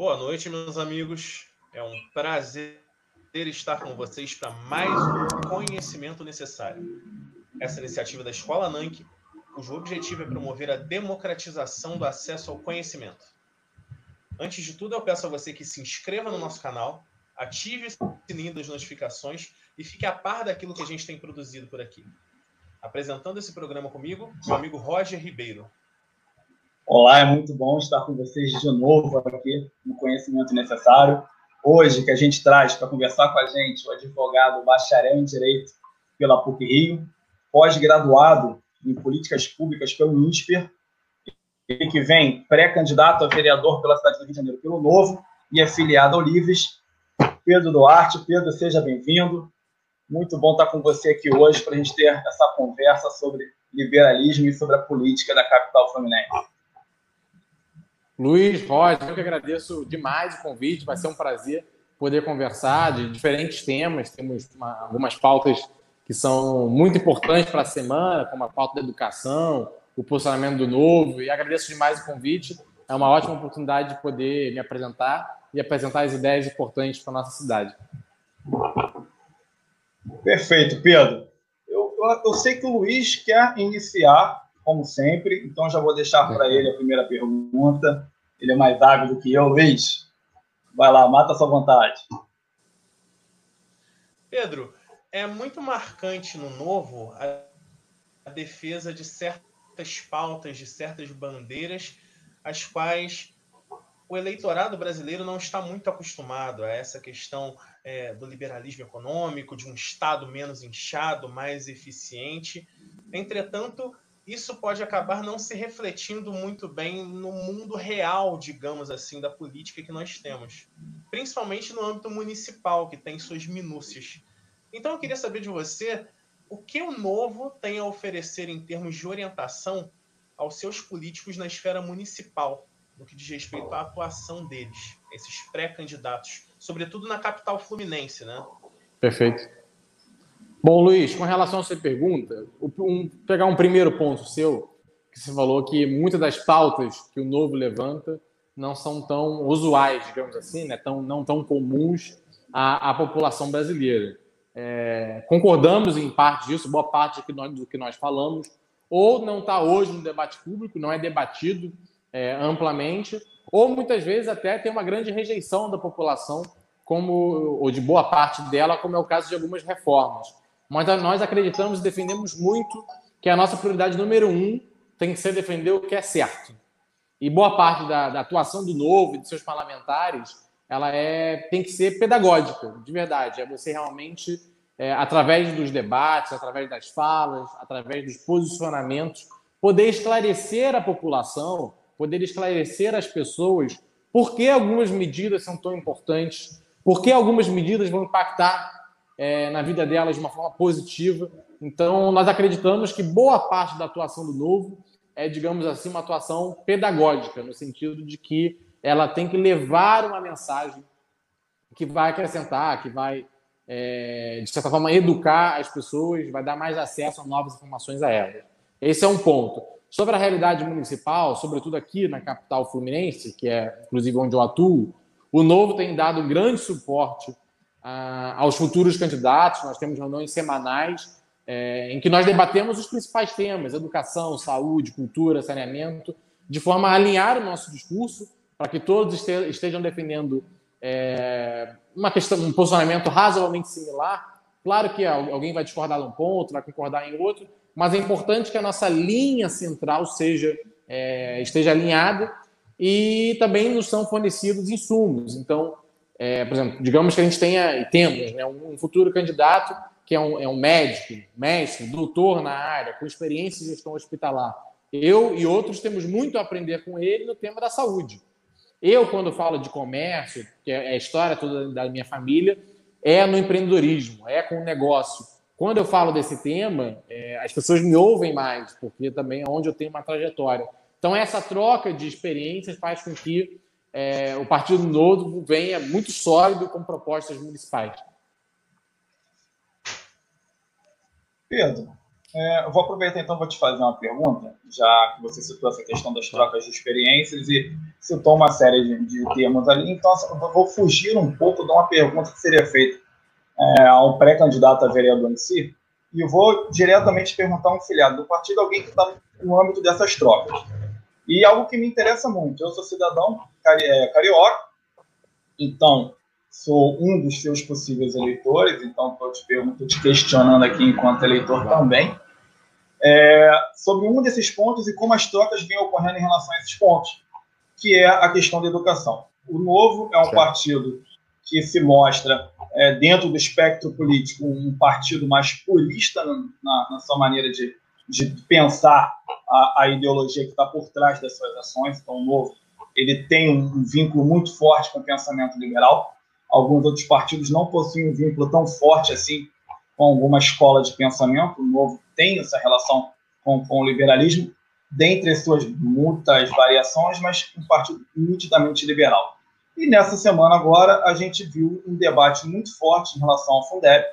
Boa noite, meus amigos. É um prazer estar com vocês para mais um conhecimento necessário. Essa iniciativa da Escola NANC, cujo objetivo é promover a democratização do acesso ao conhecimento. Antes de tudo, eu peço a você que se inscreva no nosso canal, ative o sininho das notificações e fique a par daquilo que a gente tem produzido por aqui. Apresentando esse programa comigo, meu amigo Roger Ribeiro. Olá, é muito bom estar com vocês de novo aqui no Conhecimento Necessário. Hoje, que a gente traz para conversar com a gente o advogado bacharel em Direito pela PUC Rio, pós-graduado em Políticas Públicas pelo INSPER, ele que vem pré-candidato a vereador pela cidade do Rio de Janeiro pelo Novo e afiliado ao Livres, Pedro Duarte. Pedro, seja bem-vindo. Muito bom estar com você aqui hoje para a gente ter essa conversa sobre liberalismo e sobre a política da capital fluminense. Luiz, Roger, eu que agradeço demais o convite, vai ser um prazer poder conversar de diferentes temas. Temos uma, algumas pautas que são muito importantes para a semana, como a pauta da educação, o posicionamento do novo, e agradeço demais o convite. É uma ótima oportunidade de poder me apresentar e apresentar as ideias importantes para a nossa cidade. Perfeito, Pedro. Eu, eu sei que o Luiz quer iniciar como sempre. Então já vou deixar para ele a primeira pergunta. Ele é mais hábil do que eu, Luiz. Vai lá, mata a sua vontade. Pedro, é muito marcante no novo a, a defesa de certas pautas, de certas bandeiras, as quais o eleitorado brasileiro não está muito acostumado a essa questão é, do liberalismo econômico, de um Estado menos inchado, mais eficiente. Entretanto, isso pode acabar não se refletindo muito bem no mundo real, digamos assim, da política que nós temos, principalmente no âmbito municipal, que tem suas minúcias. Então eu queria saber de você o que o novo tem a oferecer em termos de orientação aos seus políticos na esfera municipal, no que diz respeito à atuação deles, esses pré-candidatos, sobretudo na capital fluminense, né? Perfeito. Bom, Luiz, com relação à sua pergunta, um, pegar um primeiro ponto seu, que você falou que muitas das pautas que o Novo levanta não são tão usuais, digamos assim, né? tão, não tão comuns à, à população brasileira. É, concordamos em parte disso, boa parte do que nós, do que nós falamos, ou não está hoje no debate público, não é debatido é, amplamente, ou muitas vezes até tem uma grande rejeição da população, como ou de boa parte dela, como é o caso de algumas reformas mas nós acreditamos e defendemos muito que a nossa prioridade número um tem que ser defender o que é certo. E boa parte da, da atuação do Novo e dos seus parlamentares, ela é, tem que ser pedagógica, de verdade. É você realmente, é, através dos debates, através das falas, através dos posicionamentos, poder esclarecer a população, poder esclarecer as pessoas por que algumas medidas são tão importantes, por que algumas medidas vão impactar é, na vida delas de uma forma positiva. Então, nós acreditamos que boa parte da atuação do Novo é, digamos assim, uma atuação pedagógica, no sentido de que ela tem que levar uma mensagem que vai acrescentar, que vai, é, de certa forma, educar as pessoas, vai dar mais acesso a novas informações a elas. Esse é um ponto. Sobre a realidade municipal, sobretudo aqui na capital fluminense, que é inclusive onde eu atuo, o Novo tem dado grande suporte aos futuros candidatos. Nós temos reuniões semanais é, em que nós debatemos os principais temas: educação, saúde, cultura, saneamento, de forma a alinhar o nosso discurso para que todos estejam defendendo é, uma questão, um posicionamento razoavelmente similar. Claro que alguém vai discordar de um ponto, vai concordar em outro, mas é importante que a nossa linha central seja é, esteja alinhada e também nos são fornecidos insumos. Então, é, por exemplo, digamos que a gente tenha e temos né, um futuro candidato que é um, é um médico, mestre, doutor na área, com experiência em gestão hospitalar. Eu e outros temos muito a aprender com ele no tema da saúde. Eu, quando falo de comércio, que é a história toda da minha família, é no empreendedorismo, é com o negócio. Quando eu falo desse tema, é, as pessoas me ouvem mais, porque também é onde eu tenho uma trajetória. Então, essa troca de experiências faz com que é, o Partido Novo venha muito sólido com propostas municipais. Pedro, É, eu vou aproveitar então vou te fazer uma pergunta, já que você citou essa questão das trocas de experiências e citou uma série de, de termos ali. Então, assim, eu vou fugir um pouco de uma pergunta que seria feita é, a um pré-candidato a vereador em si, e vou diretamente perguntar um filiado do partido, alguém que está no âmbito dessas trocas. E algo que me interessa muito, eu sou cidadão cari é, carioca, então sou um dos seus possíveis eleitores, então estou te te questionando aqui enquanto eleitor também, é, sobre um desses pontos e como as trocas vêm ocorrendo em relação a esses pontos, que é a questão da educação. O Novo é um certo. partido que se mostra, é, dentro do espectro político, um partido mais purista na, na sua maneira de, de pensar a, a ideologia que está por trás das suas ações. Então, o Novo ele tem um vínculo muito forte com o pensamento liberal alguns outros partidos não possuem um vínculo tão forte assim com alguma escola de pensamento. O Novo tem essa relação com, com o liberalismo, dentre as suas muitas variações, mas um partido nitidamente liberal. E nessa semana agora a gente viu um debate muito forte em relação ao Fundeb,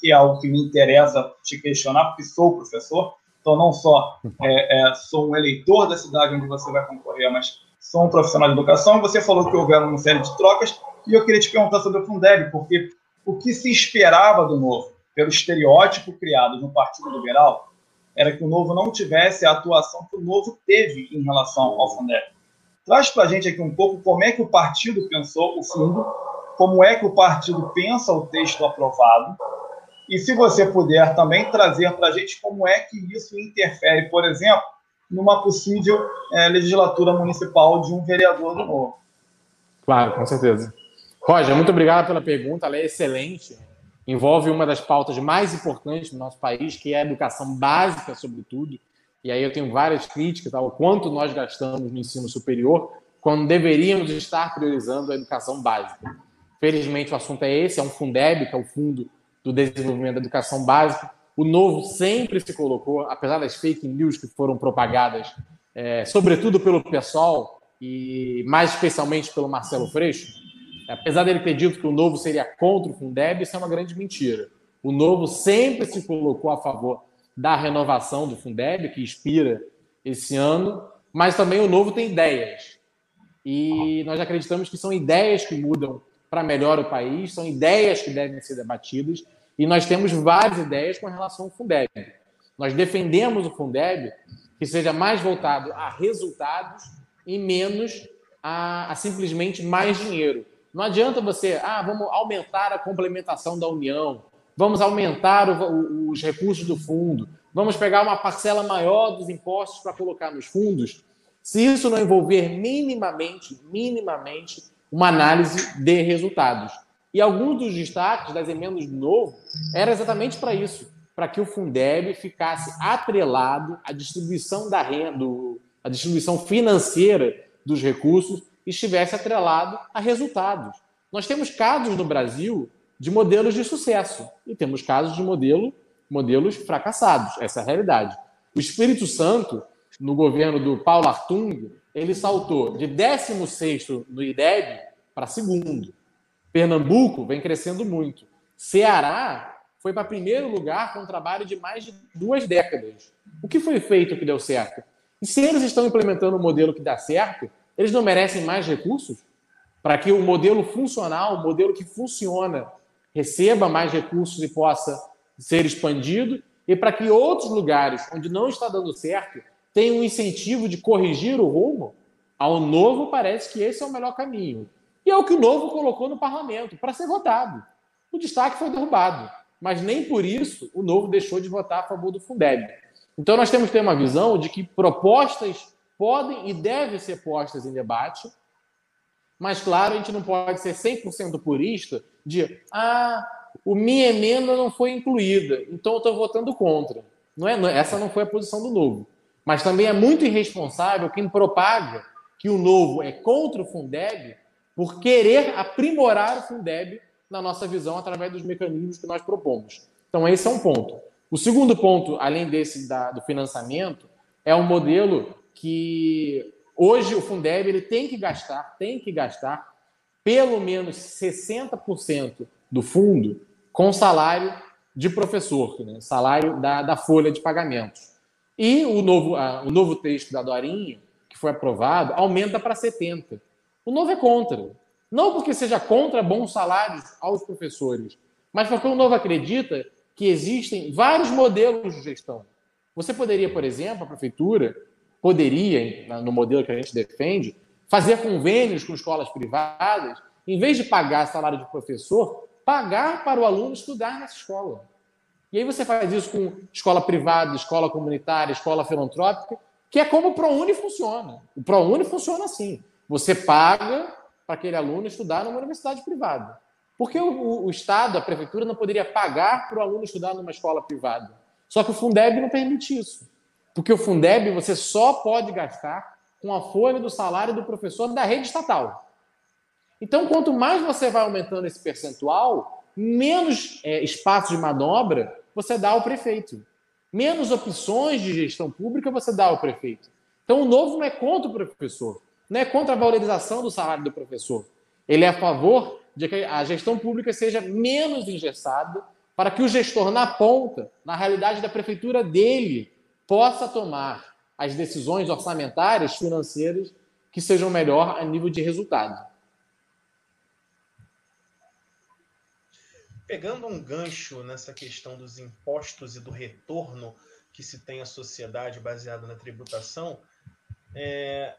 que é algo que me interessa te questionar, porque sou professor, então não só é, é, sou um eleitor da cidade onde você vai concorrer, mas sou um profissional de educação. Você falou que houveram uma série de trocas, e eu queria te perguntar sobre o Fundeb, porque o que se esperava do Novo, pelo estereótipo criado no Partido Liberal, era que o Novo não tivesse a atuação que o Novo teve em relação ao Fundeb. Traz para a gente aqui um pouco como é que o partido pensou o fundo, como é que o partido pensa o texto aprovado, e se você puder também trazer para a gente como é que isso interfere, por exemplo, numa possível é, legislatura municipal de um vereador do Novo. Claro, com certeza. Roger, muito obrigado pela pergunta, ela é excelente. Envolve uma das pautas mais importantes do nosso país, que é a educação básica, sobretudo. E aí eu tenho várias críticas ao quanto nós gastamos no ensino superior, quando deveríamos estar priorizando a educação básica. Felizmente o assunto é esse, é um Fundeb, que é o Fundo do Desenvolvimento da Educação Básica. O Novo sempre se colocou, apesar das fake news que foram propagadas, é, sobretudo pelo PSOL e mais especialmente pelo Marcelo Freixo, apesar dele ter dito que o Novo seria contra o Fundeb, isso é uma grande mentira. O Novo sempre se colocou a favor da renovação do Fundeb, que expira esse ano, mas também o Novo tem ideias. E nós acreditamos que são ideias que mudam para melhor o país, são ideias que devem ser debatidas, e nós temos várias ideias com relação ao Fundeb. Nós defendemos o Fundeb que seja mais voltado a resultados e menos a, a simplesmente mais dinheiro. Não adianta você, ah, vamos aumentar a complementação da União, vamos aumentar o, os recursos do fundo, vamos pegar uma parcela maior dos impostos para colocar nos fundos, se isso não envolver minimamente, minimamente, uma análise de resultados. E alguns dos destaques das emendas do novo era exatamente para isso, para que o Fundeb ficasse atrelado à distribuição da renda, à distribuição financeira dos recursos estivesse atrelado a resultados. Nós temos casos no Brasil de modelos de sucesso e temos casos de modelo, modelos fracassados. Essa é a realidade. O Espírito Santo, no governo do Paulo Artung, ele saltou de 16º no IDEB para segundo. Pernambuco vem crescendo muito. Ceará foi para primeiro lugar com um trabalho de mais de duas décadas. O que foi feito que deu certo? E se eles estão implementando um modelo que dá certo, eles não merecem mais recursos para que o modelo funcional, o modelo que funciona, receba mais recursos e possa ser expandido e para que outros lugares onde não está dando certo tenham um incentivo de corrigir o rumo, ao novo parece que esse é o melhor caminho. E é o que o novo colocou no parlamento para ser votado. O destaque foi derrubado, mas nem por isso o novo deixou de votar a favor do Fundeb. Então nós temos que ter uma visão de que propostas podem e devem ser postas em debate, mas, claro, a gente não pode ser 100% purista de ah, o minha emenda não foi incluída, então eu estou votando contra. Não é, essa não foi a posição do Novo. Mas também é muito irresponsável quem propaga que o Novo é contra o Fundeb por querer aprimorar o Fundeb na nossa visão através dos mecanismos que nós propomos. Então, esse é um ponto. O segundo ponto, além desse da, do financiamento, é um modelo que hoje o Fundeb ele tem que gastar, tem que gastar pelo menos 60% do fundo com salário de professor, né? salário da, da folha de pagamentos. E o novo, a, o novo texto da Dorinha, que foi aprovado, aumenta para 70. O novo é contra. Não porque seja contra bons salários aos professores, mas porque o novo acredita que existem vários modelos de gestão. Você poderia, por exemplo, a prefeitura poderia, no modelo que a gente defende, fazer convênios com escolas privadas, em vez de pagar salário de professor, pagar para o aluno estudar nessa escola. E aí você faz isso com escola privada, escola comunitária, escola filantrópica, que é como o ProUni funciona. O ProUni funciona assim. Você paga para aquele aluno estudar numa universidade privada. Porque o, o, Estado, a prefeitura, não poderia pagar para o aluno estudar numa escola privada. Só que o Fundeb não permite isso. Porque o Fundeb você só pode gastar com a folha do salário do professor da rede estatal. Então, quanto mais você vai aumentando esse percentual, menos é, espaço de manobra você dá ao prefeito. Menos opções de gestão pública você dá ao prefeito. Então, o novo não é contra o professor, não é contra a valorização do salário do professor. Ele é a favor de que a gestão pública seja menos engessada para que o gestor na ponta, na realidade da prefeitura dele, possa tomar as decisões orçamentárias, financeiras que sejam melhor a nível de resultado. Pegando um gancho nessa questão dos impostos e do retorno que se tem à sociedade baseado na tributação, é,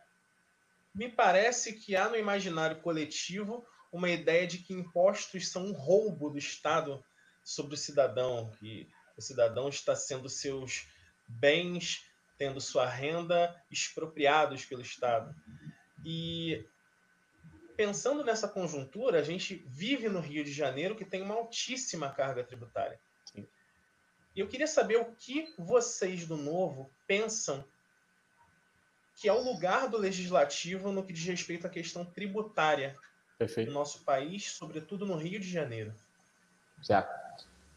me parece que há no imaginário coletivo uma ideia de que impostos são um roubo do Estado sobre o cidadão, que o cidadão está sendo seus bens, tendo sua renda expropriados pelo Estado. E pensando nessa conjuntura, a gente vive no Rio de Janeiro que tem uma altíssima carga tributária. E eu queria saber o que vocês do Novo pensam que é o lugar do legislativo no que diz respeito à questão tributária Perfeito. do nosso país, sobretudo no Rio de Janeiro. Certo.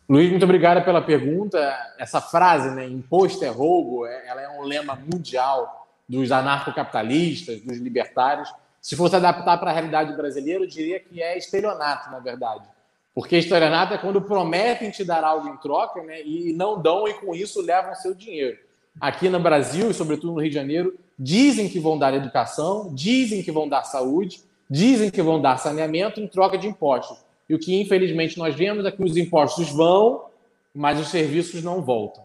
Luiz, muito obrigado pela pergunta. Essa frase, né, imposto é roubo, é, ela é um lema mundial dos anarcocapitalistas, dos libertários. Se fosse adaptar para a realidade brasileira, eu diria que é estelionato, na verdade. Porque estelionato é quando prometem te dar algo em troca né, e não dão e com isso levam seu dinheiro. Aqui no Brasil, e sobretudo no Rio de Janeiro, dizem que vão dar educação, dizem que vão dar saúde, dizem que vão dar saneamento em troca de impostos. E o que, infelizmente, nós vemos é que os impostos vão, mas os serviços não voltam.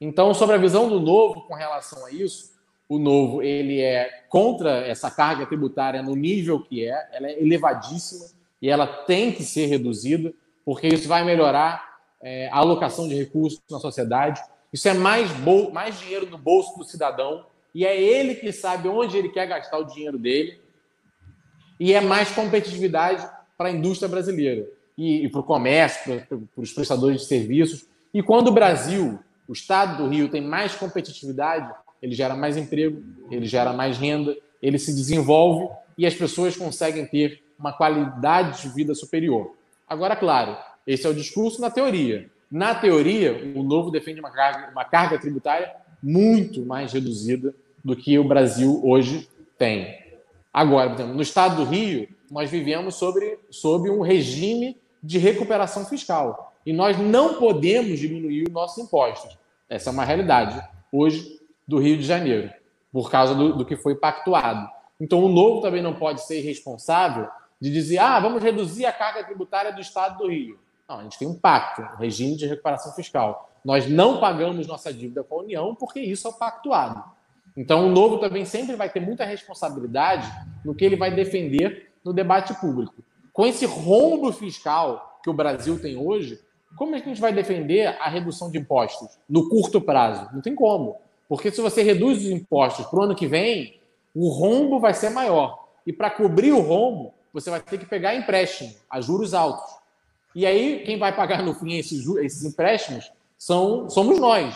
Então, sobre a visão do novo com relação a isso, o novo ele é contra essa carga tributária no nível que é, ela é elevadíssima e ela tem que ser reduzida, porque isso vai melhorar é, a alocação de recursos na sociedade. Isso é mais, mais dinheiro no bolso do cidadão e é ele que sabe onde ele quer gastar o dinheiro dele e é mais competitividade para a indústria brasileira e, e para o comércio, para, para os prestadores de serviços. E quando o Brasil, o estado do Rio, tem mais competitividade, ele gera mais emprego, ele gera mais renda, ele se desenvolve e as pessoas conseguem ter uma qualidade de vida superior. Agora, claro, esse é o discurso na teoria. Na teoria, o Novo defende uma carga, uma carga tributária muito mais reduzida do que o Brasil hoje tem. Agora, exemplo, no estado do Rio, nós vivemos sobre, um regime de recuperação fiscal. E nós não podemos diminuir os nossos impostos. Essa é uma realidade hoje do Rio de Janeiro, por causa do, do que foi pactuado. Então, o novo também não pode ser irresponsável de dizer, ah, vamos reduzir a carga tributária do estado do Rio. Não, a gente tem um pacto, um regime de recuperação fiscal. Nós não pagamos nossa dívida com a União porque isso é o pactuado. Então, o novo também sempre vai ter muita responsabilidade no que ele vai defender no debate público. Com esse rombo fiscal que o Brasil tem hoje, como é que a gente vai defender a redução de impostos no curto prazo? Não tem como. Porque se você reduz os impostos para o ano que vem, o rombo vai ser maior. E para cobrir o rombo, você vai ter que pegar empréstimo a juros altos. E aí, quem vai pagar no fim esses, esses empréstimos são, somos nós,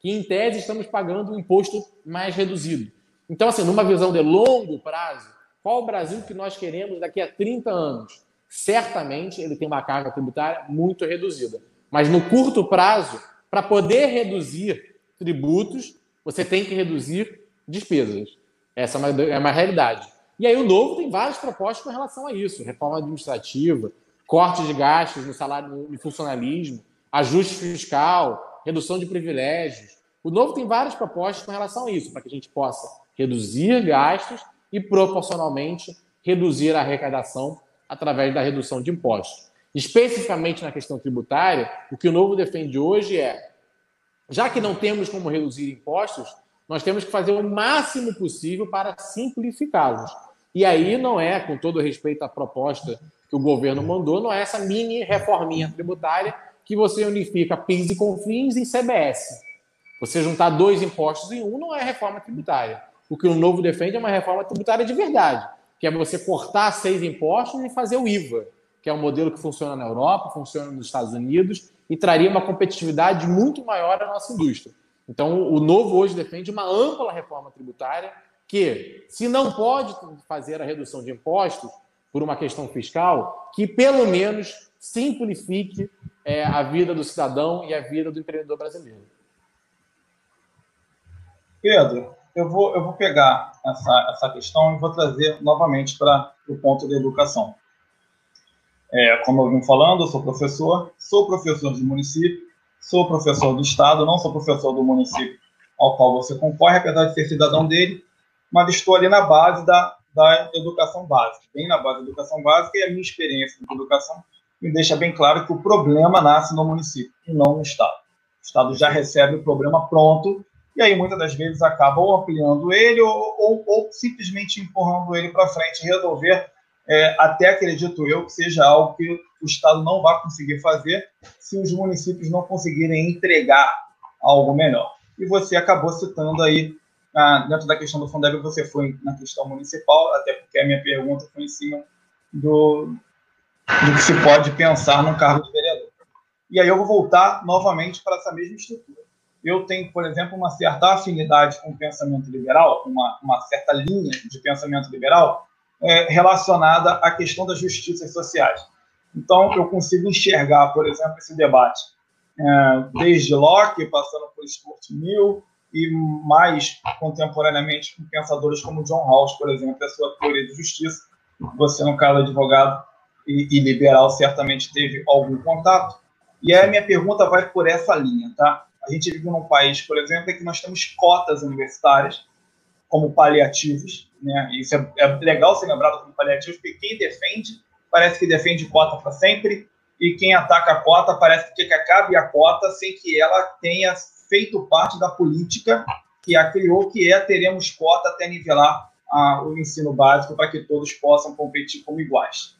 que em tese estamos pagando um imposto mais reduzido. Então, assim, numa visão de longo prazo, qual o Brasil que nós queremos daqui a 30 anos? Certamente ele tem uma carga tributária muito reduzida. Mas no curto prazo, para poder reduzir tributos, você tem que reduzir despesas. Essa é uma, é uma realidade. E aí o novo tem várias propostas com relação a isso: reforma administrativa, corte de gastos no salário, no funcionalismo, ajuste fiscal, redução de privilégios. O novo tem várias propostas com relação a isso, para que a gente possa reduzir gastos e proporcionalmente reduzir a arrecadação através da redução de impostos. Especificamente na questão tributária, o que o novo defende hoje é, já que não temos como reduzir impostos, nós temos que fazer o máximo possível para simplificá-los. E aí não é, com todo respeito à proposta que o governo mandou, não é essa mini reforminha tributária que você unifica PIS e CONFINS em CBS. Você juntar dois impostos em um não é reforma tributária. O que o novo defende é uma reforma tributária de verdade, que é você cortar seis impostos e fazer o IVA, que é um modelo que funciona na Europa, funciona nos Estados Unidos e traria uma competitividade muito maior à nossa indústria. Então, o novo hoje defende uma ampla reforma tributária que, se não pode fazer a redução de impostos por uma questão fiscal, que pelo menos simplifique é, a vida do cidadão e a vida do empreendedor brasileiro. Pedro, eu vou, eu vou pegar essa, essa questão e vou trazer novamente para o ponto da educação. É, como eu vim falando, eu sou professor, sou professor de município, sou professor do Estado, não sou professor do município ao qual você concorre, apesar de ser cidadão dele, mas estou ali na base da, da educação básica, bem na base da educação básica, e a minha experiência com educação me deixa bem claro que o problema nasce no município e não no Estado. O Estado já recebe o problema pronto e aí muitas das vezes acaba ou ampliando ele ou, ou, ou simplesmente empurrando ele para frente e resolver, é, até acredito eu, que seja algo que o Estado não vai conseguir fazer se os municípios não conseguirem entregar algo melhor. E você acabou citando aí, ah, dentro da questão do Fundeb, você foi na questão municipal, até porque a minha pergunta foi em cima do, do que se pode pensar num cargo de vereador. E aí eu vou voltar novamente para essa mesma estrutura eu tenho, por exemplo, uma certa afinidade com o pensamento liberal, uma, uma certa linha de pensamento liberal é, relacionada à questão das justiças sociais. Então, eu consigo enxergar, por exemplo, esse debate é, desde Locke, passando por Stuart Mill, e mais contemporaneamente com pensadores como John Rawls, por exemplo, a sua teoria de justiça. Você, no caso advogado e, e liberal, certamente teve algum contato. E aí a minha pergunta vai por essa linha, tá? A gente vive num país, por exemplo, em que nós temos cotas universitárias como paliativos. Né? Isso é, é legal ser lembrado como paliativos, porque quem defende parece que defende cota para sempre, e quem ataca a cota parece que quer que acabe a cota sem que ela tenha feito parte da política que a criou, que é teremos cota até nivelar a, o ensino básico para que todos possam competir como iguais.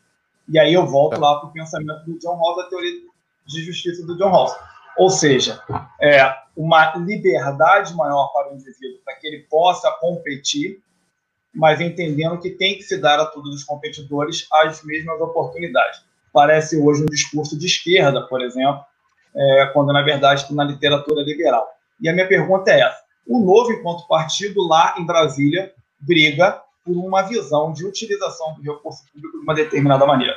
E aí eu volto lá para o pensamento do John Rawls, a teoria de justiça do John Rawls. Ou seja, é, uma liberdade maior para o indivíduo, para que ele possa competir, mas entendendo que tem que se dar a todos os competidores as mesmas oportunidades. Parece hoje um discurso de esquerda, por exemplo, é, quando na verdade está na literatura liberal. E a minha pergunta é essa: o novo, enquanto partido, lá em Brasília, briga por uma visão de utilização do recurso público de uma determinada maneira.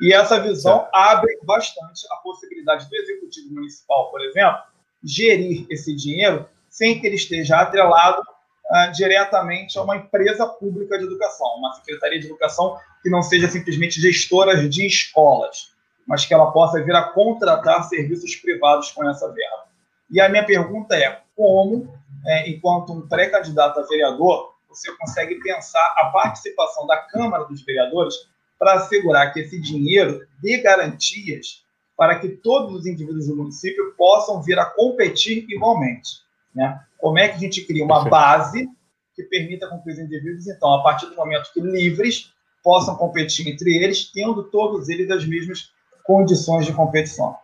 E essa visão certo. abre bastante a possibilidade do executivo municipal, por exemplo, gerir esse dinheiro sem que ele esteja atrelado uh, diretamente a uma empresa pública de educação, uma secretaria de educação que não seja simplesmente gestora de escolas, mas que ela possa vir a contratar serviços privados com essa verba. E a minha pergunta é: como, é, enquanto um pré-candidato a vereador, você consegue pensar a participação da Câmara dos Vereadores para assegurar que esse dinheiro dê garantias para que todos os indivíduos do município possam vir a competir igualmente. Né? Como é que a gente cria uma base que permita com que os indivíduos, então, a partir do momento que livres, possam competir entre eles, tendo todos eles as mesmas condições de competição?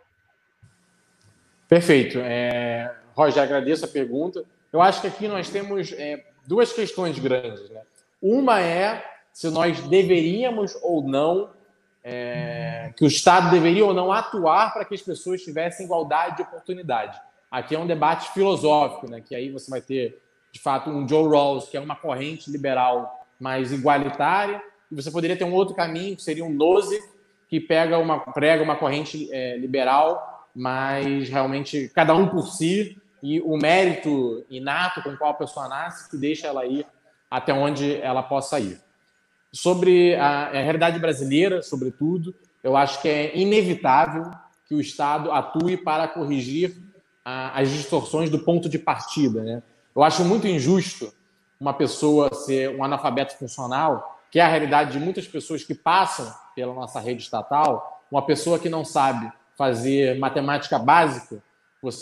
Perfeito. É, Roger, agradeço a pergunta. Eu acho que aqui nós temos é, duas questões grandes. Né? Uma é se nós deveríamos ou não, é, que o Estado deveria ou não atuar para que as pessoas tivessem igualdade de oportunidade. Aqui é um debate filosófico, né, que aí você vai ter, de fato, um Joe Rawls, que é uma corrente liberal mais igualitária, e você poderia ter um outro caminho, que seria um Nozick, que pega uma, prega uma corrente é, liberal, mas realmente cada um por si, e o mérito inato com qual a pessoa nasce, que deixa ela ir até onde ela possa ir. Sobre a, a realidade brasileira, sobretudo, eu acho que é inevitável que o Estado atue para corrigir a, as distorções do ponto de partida. Né? Eu acho muito injusto uma pessoa ser um analfabeto funcional, que é a realidade de muitas pessoas que passam pela nossa rede estatal, uma pessoa que não sabe fazer matemática básica,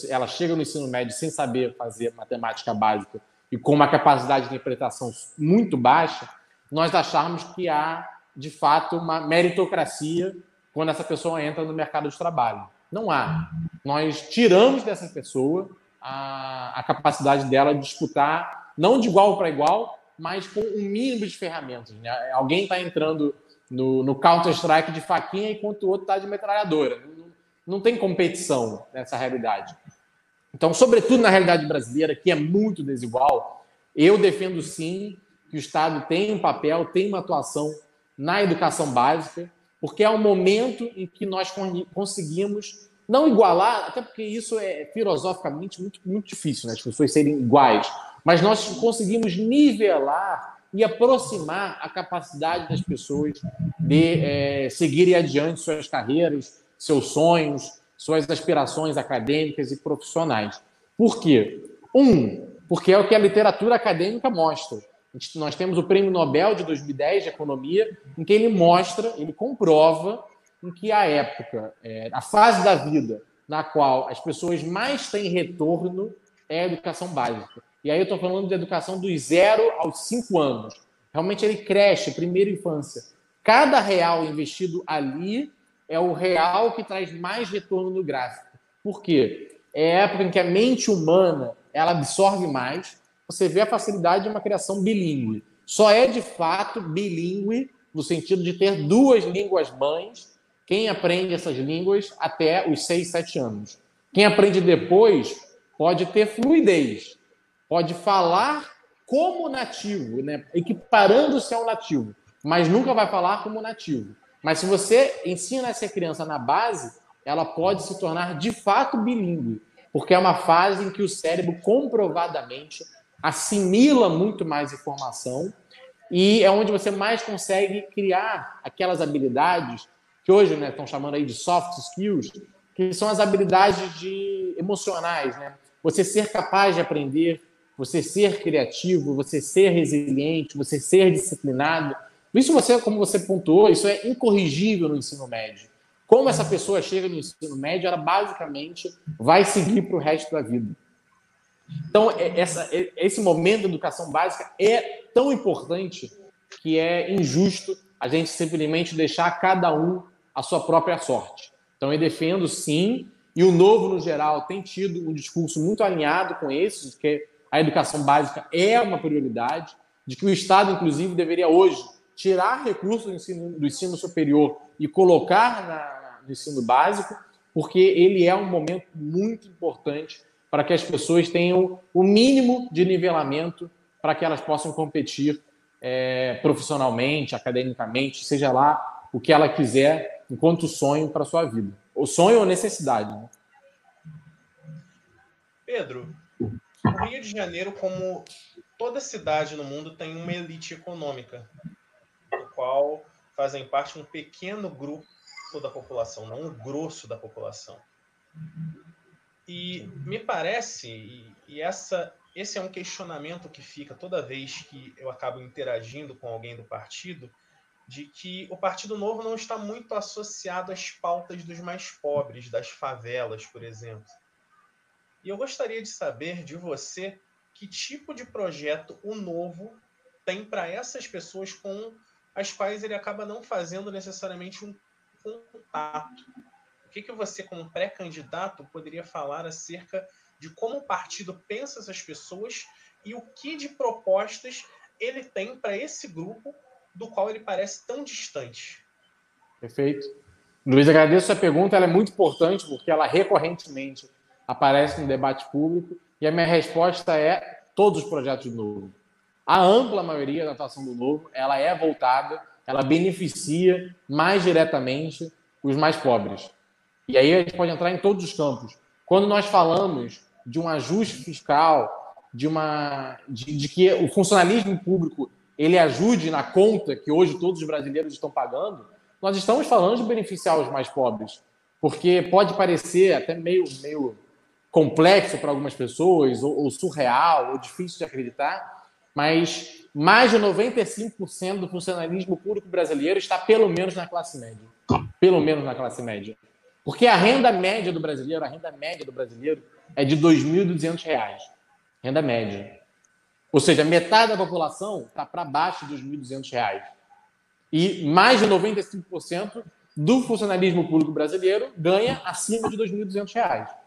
ela chega no ensino médio sem saber fazer matemática básica e com uma capacidade de interpretação muito baixa, nós acharmos que há, de fato, uma meritocracia quando essa pessoa entra no mercado de trabalho. Não há. Nós tiramos dessa pessoa a, a capacidade dela de disputar, não de igual para igual, mas com um mínimo de ferramentas. Né? Alguém está entrando no, no Counter-Strike de faquinha enquanto o outro está de metralhadora. Não, não tem competição nessa realidade. Então, sobretudo na realidade brasileira, que é muito desigual, eu defendo sim que o Estado tem um papel, tem uma atuação na educação básica, porque é um momento em que nós conseguimos não igualar, até porque isso é filosoficamente muito, muito difícil, né? as pessoas serem iguais, mas nós conseguimos nivelar e aproximar a capacidade das pessoas de é, seguirem adiante suas carreiras, seus sonhos, suas aspirações acadêmicas e profissionais. Por quê? Um, porque é o que a literatura acadêmica mostra. Nós temos o Prêmio Nobel de 2010 de Economia, em que ele mostra, ele comprova em que a época, é, a fase da vida na qual as pessoas mais têm retorno é a educação básica. E aí eu estou falando de educação dos zero aos cinco anos. Realmente ele cresce, primeira infância. Cada real investido ali é o real que traz mais retorno no gráfico. Por quê? É a época em que a mente humana ela absorve mais. Você vê a facilidade de uma criação bilíngue. Só é de fato bilíngue no sentido de ter duas línguas mães. Quem aprende essas línguas até os 6, 7 anos. Quem aprende depois pode ter fluidez, pode falar como nativo, né? equiparando-se ao nativo, mas nunca vai falar como nativo. Mas se você ensina essa criança na base, ela pode se tornar de fato bilíngue, porque é uma fase em que o cérebro comprovadamente assimila muito mais informação e é onde você mais consegue criar aquelas habilidades que hoje né, estão chamando aí de soft skills, que são as habilidades de emocionais, né? Você ser capaz de aprender, você ser criativo, você ser resiliente, você ser disciplinado, isso você, como você pontuou, isso é incorrigível no ensino médio. Como essa pessoa chega no ensino médio, ela basicamente vai seguir para o resto da vida. Então, é, essa, é, esse momento da educação básica é tão importante que é injusto a gente simplesmente deixar cada um a sua própria sorte. Então, eu defendo sim, e o Novo, no geral, tem tido um discurso muito alinhado com esse, que a educação básica é uma prioridade, de que o Estado, inclusive, deveria hoje tirar recursos do ensino, do ensino superior e colocar na, no ensino básico, porque ele é um momento muito importante para que as pessoas tenham o mínimo de nivelamento para que elas possam competir é, profissionalmente, academicamente, seja lá o que ela quiser enquanto sonho para a sua vida. O sonho ou necessidade. Né? Pedro, o Rio de Janeiro, como toda cidade no mundo, tem uma elite econômica qual fazem parte um pequeno grupo da população, não o grosso da população. E me parece, e, e essa, esse é um questionamento que fica toda vez que eu acabo interagindo com alguém do partido, de que o Partido Novo não está muito associado às pautas dos mais pobres, das favelas, por exemplo. E eu gostaria de saber de você que tipo de projeto o Novo tem para essas pessoas com as quais ele acaba não fazendo necessariamente um contato. O que, que você, como pré-candidato, poderia falar acerca de como o partido pensa essas pessoas e o que de propostas ele tem para esse grupo do qual ele parece tão distante? Perfeito. Luiz, agradeço a pergunta, ela é muito importante porque ela recorrentemente aparece no debate público e a minha resposta é todos os projetos de novo. A ampla maioria da atuação do Novo, ela é voltada, ela beneficia mais diretamente os mais pobres. E aí a gente pode entrar em todos os campos. Quando nós falamos de um ajuste fiscal, de uma de, de que o funcionalismo público ele ajude na conta que hoje todos os brasileiros estão pagando, nós estamos falando de beneficiar os mais pobres. porque pode parecer até meio, meio complexo para algumas pessoas, ou, ou surreal, ou difícil de acreditar, mas mais de 95% do funcionalismo público brasileiro está pelo menos na classe média. Pelo menos na classe média. Porque a renda média do brasileiro, a renda média do brasileiro é de R$ 2.200. Renda média. Ou seja, metade da população está para baixo dos R$ 1.200. E mais de 95% do funcionalismo público brasileiro ganha acima de R$ 2.200.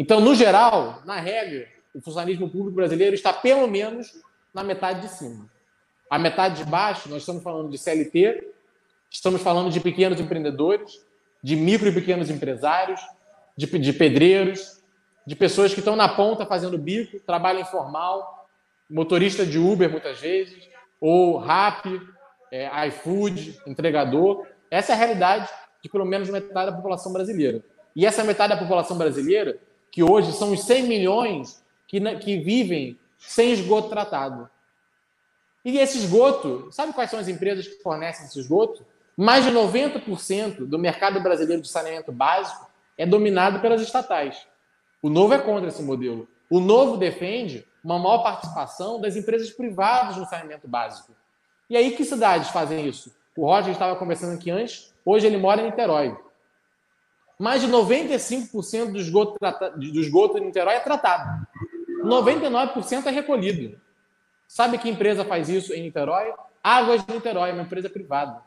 Então, no geral, na regra, o funcionalismo público brasileiro está pelo menos na metade de cima. A metade de baixo, nós estamos falando de CLT, estamos falando de pequenos empreendedores, de micro e pequenos empresários, de, de pedreiros, de pessoas que estão na ponta fazendo bico, trabalho informal, motorista de Uber muitas vezes, ou Rap, é, iFood, entregador. Essa é a realidade de pelo menos metade da população brasileira. E essa metade da população brasileira, que hoje são os 100 milhões que, que vivem sem esgoto tratado. E esse esgoto, sabe quais são as empresas que fornecem esse esgoto? Mais de 90% do mercado brasileiro de saneamento básico é dominado pelas estatais. O Novo é contra esse modelo. O Novo defende uma maior participação das empresas privadas no saneamento básico. E aí, que cidades fazem isso? O Roger estava conversando aqui antes, hoje ele mora em Niterói. Mais de 95% do esgoto, do esgoto em Niterói é tratado. 99% é recolhido. Sabe que empresa faz isso em Niterói? Águas de Niterói, uma empresa privada.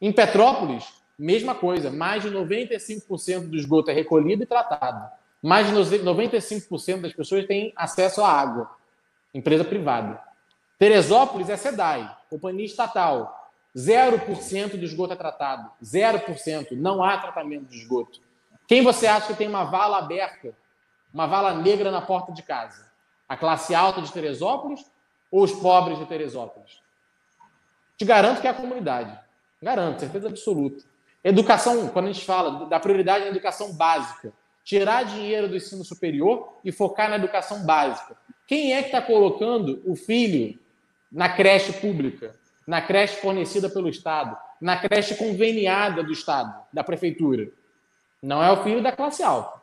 Em Petrópolis, mesma coisa. Mais de 95% do esgoto é recolhido e tratado. Mais de 95% das pessoas têm acesso à água. Empresa privada. Teresópolis é SEDAI, companhia estatal. 0% do esgoto é tratado. 0%. Não há tratamento de esgoto. Quem você acha que tem uma vala aberta uma vala negra na porta de casa? A classe alta de Teresópolis ou os pobres de Teresópolis? Te garanto que é a comunidade. Garanto, certeza absoluta. Educação, quando a gente fala da prioridade na educação básica, tirar dinheiro do ensino superior e focar na educação básica. Quem é que está colocando o filho na creche pública, na creche fornecida pelo Estado, na creche conveniada do Estado, da prefeitura? Não é o filho da classe alta.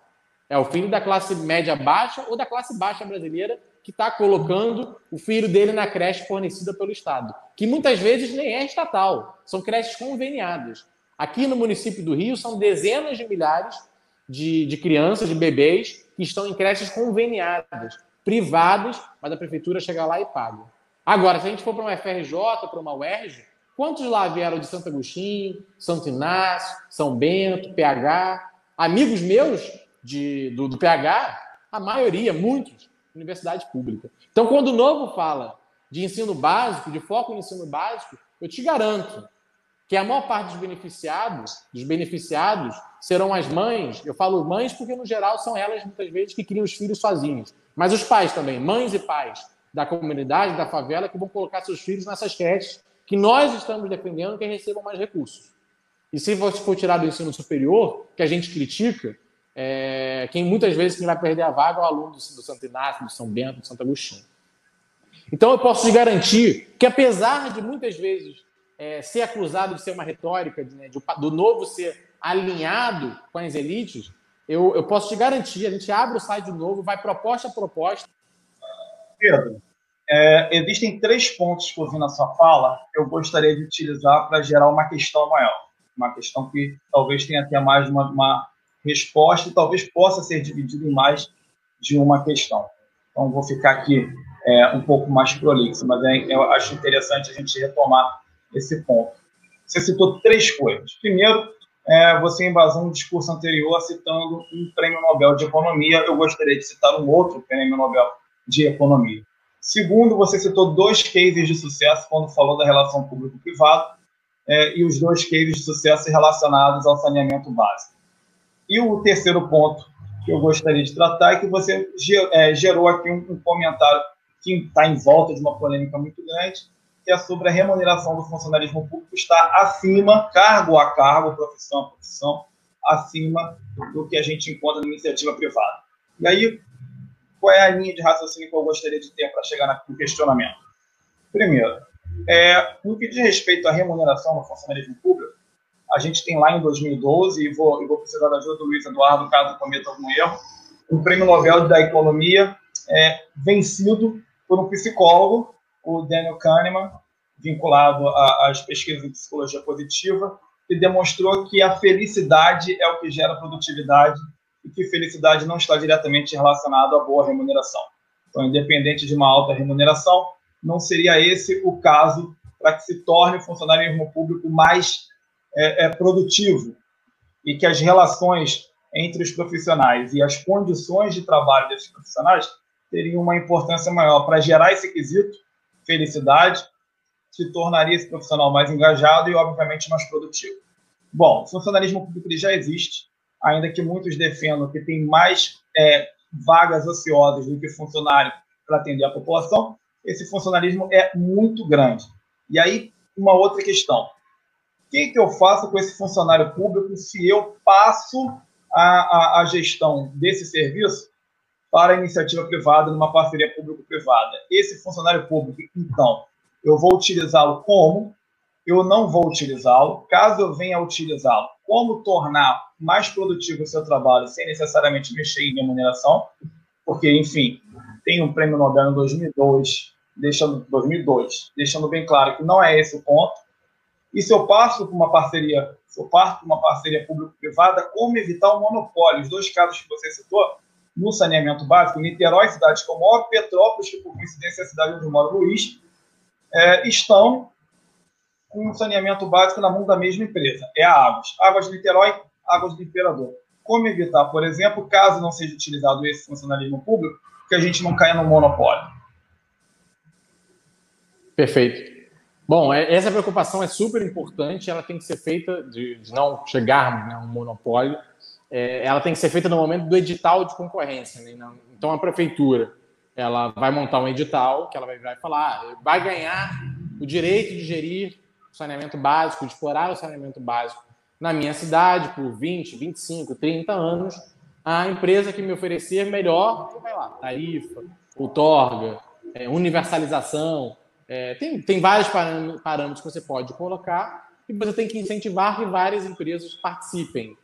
É o filho da classe média baixa ou da classe baixa brasileira que está colocando o filho dele na creche fornecida pelo Estado, que muitas vezes nem é estatal, são creches conveniadas. Aqui no município do Rio são dezenas de milhares de, de crianças, de bebês, que estão em creches conveniadas, privadas, mas a prefeitura chega lá e paga. Agora, se a gente for para uma FRJ, para uma UERJ, quantos lá vieram de Santo Agostinho, Santo Inácio, São Bento, PH? Amigos meus de, do, do PH, a maioria, muitos, universidade pública. Então, quando o Novo fala de ensino básico, de foco no ensino básico, eu te garanto que a maior parte dos beneficiados, dos beneficiados serão as mães. Eu falo mães porque, no geral, são elas, muitas vezes, que criam os filhos sozinhos. Mas os pais também, mães e pais da comunidade, da favela, que vão colocar seus filhos nessas creches que nós estamos defendendo que recebam mais recursos. E se for tirar do ensino superior, que a gente critica, é, quem muitas vezes quem vai perder a vaga é o aluno do, do Santo Inácio, do São Bento, do Santo Agostinho. Então eu posso te garantir que, apesar de muitas vezes é, ser acusado de ser uma retórica, né, de, do novo ser alinhado com as elites, eu, eu posso te garantir, a gente abre o site de novo, vai proposta a proposta. Pedro, é, existem três pontos que eu vi na sua fala que eu gostaria de utilizar para gerar uma questão maior. Uma questão que talvez tenha até mais uma, uma resposta e talvez possa ser dividido em mais de uma questão. Então, vou ficar aqui é, um pouco mais prolixo, mas é, eu acho interessante a gente retomar esse ponto. Você citou três coisas. Primeiro, é, você embasou um discurso anterior citando um prêmio Nobel de Economia. Eu gostaria de citar um outro prêmio Nobel de Economia. Segundo, você citou dois cases de sucesso quando falou da relação público-privado é, e os dois cases de sucesso relacionados ao saneamento básico. E o terceiro ponto que eu gostaria de tratar é que você é, gerou aqui um, comentário que está em volta de uma polêmica muito grande, que é sobre a remuneração do funcionalismo público estar acima, cargo a cargo, profissão a profissão, acima do que a gente encontra na iniciativa privada. E aí, qual é a linha de raciocínio que eu gostaria de ter para chegar no questionamento? Primeiro, é, no que diz respeito à remuneração do funcionalismo público, a gente tem lá em 2012, e vou, vou precisar da ajuda do Luiz Eduardo caso cometa algum erro, um prêmio Nobel da Economia é, vencido por um psicólogo, o Daniel Kahneman, vinculado às pesquisas em psicologia positiva, que demonstrou que a felicidade é o que gera produtividade e que felicidade não está diretamente relacionado à boa remuneração. Então, independente de uma alta remuneração, não seria esse o caso para que se torne o funcionalismo público mais é, é, produtivo e que as relações entre os profissionais e as condições de trabalho desses profissionais teriam uma importância maior para gerar esse quesito, felicidade, se tornaria esse profissional mais engajado e, obviamente, mais produtivo. Bom, o funcionalismo público já existe, ainda que muitos defendam que tem mais é, vagas ociosas do que funcionário para atender a população, esse funcionalismo é muito grande. E aí, uma outra questão. O que, que eu faço com esse funcionário público se eu passo a, a, a gestão desse serviço para a iniciativa privada, numa parceria público-privada? Esse funcionário público, então, eu vou utilizá-lo como? Eu não vou utilizá-lo. Caso eu venha utilizá-lo, como tornar mais produtivo o seu trabalho sem necessariamente mexer em remuneração? Porque, enfim, tem um prêmio Nobel em 2002 deixando 2002, deixando bem claro que não é esse o ponto. E se eu passo por uma parceria, se eu parto por uma parceria público-privada, como evitar o monopólio? Os dois casos que você citou, no saneamento básico, Niterói, cidade eu moro, Petrópolis, que por coincidência é a cidade onde mora o Luiz, é, estão com saneamento básico na mão da mesma empresa. É a Águas. Águas de Niterói, Águas do Imperador. Como evitar, por exemplo, caso não seja utilizado esse funcionalismo público, que a gente não caia no monopólio? Perfeito. Bom, é, essa preocupação é super importante, ela tem que ser feita de, de não chegarmos né, a um monopólio, é, ela tem que ser feita no momento do edital de concorrência. Né? Então, a prefeitura ela vai montar um edital que ela vai, vai falar, ah, vai ganhar o direito de gerir saneamento básico, explorar o saneamento básico na minha cidade por 20, 25, 30 anos. A empresa que me oferecer melhor, vai lá, tarifa, outorga, é, universalização, é, tem, tem vários parâmetros que você pode colocar e você tem que incentivar que várias empresas participem.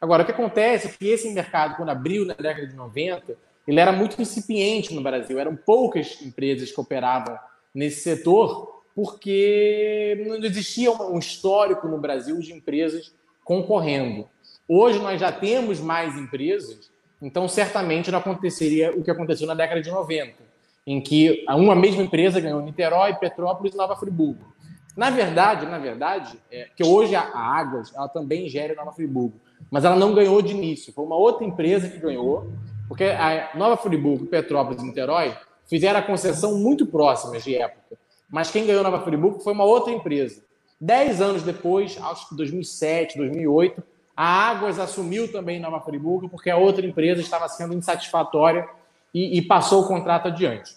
Agora, o que acontece é que esse mercado, quando abriu na década de 90, ele era muito incipiente no Brasil. Eram poucas empresas que operavam nesse setor, porque não existia um histórico no Brasil de empresas concorrendo. Hoje nós já temos mais empresas, então certamente não aconteceria o que aconteceu na década de 90 em que uma mesma empresa ganhou Niterói, Petrópolis e Nova Friburgo. Na verdade, na verdade, é, que hoje a Águas ela também gera Nova Friburgo, mas ela não ganhou de início. Foi uma outra empresa que ganhou, porque a Nova Friburgo, Petrópolis e Niterói fizeram a concessão muito próximas de época. Mas quem ganhou Nova Friburgo foi uma outra empresa. Dez anos depois, acho que 2007, 2008, a Águas assumiu também Nova Friburgo, porque a outra empresa estava sendo insatisfatória e, e passou o contrato adiante.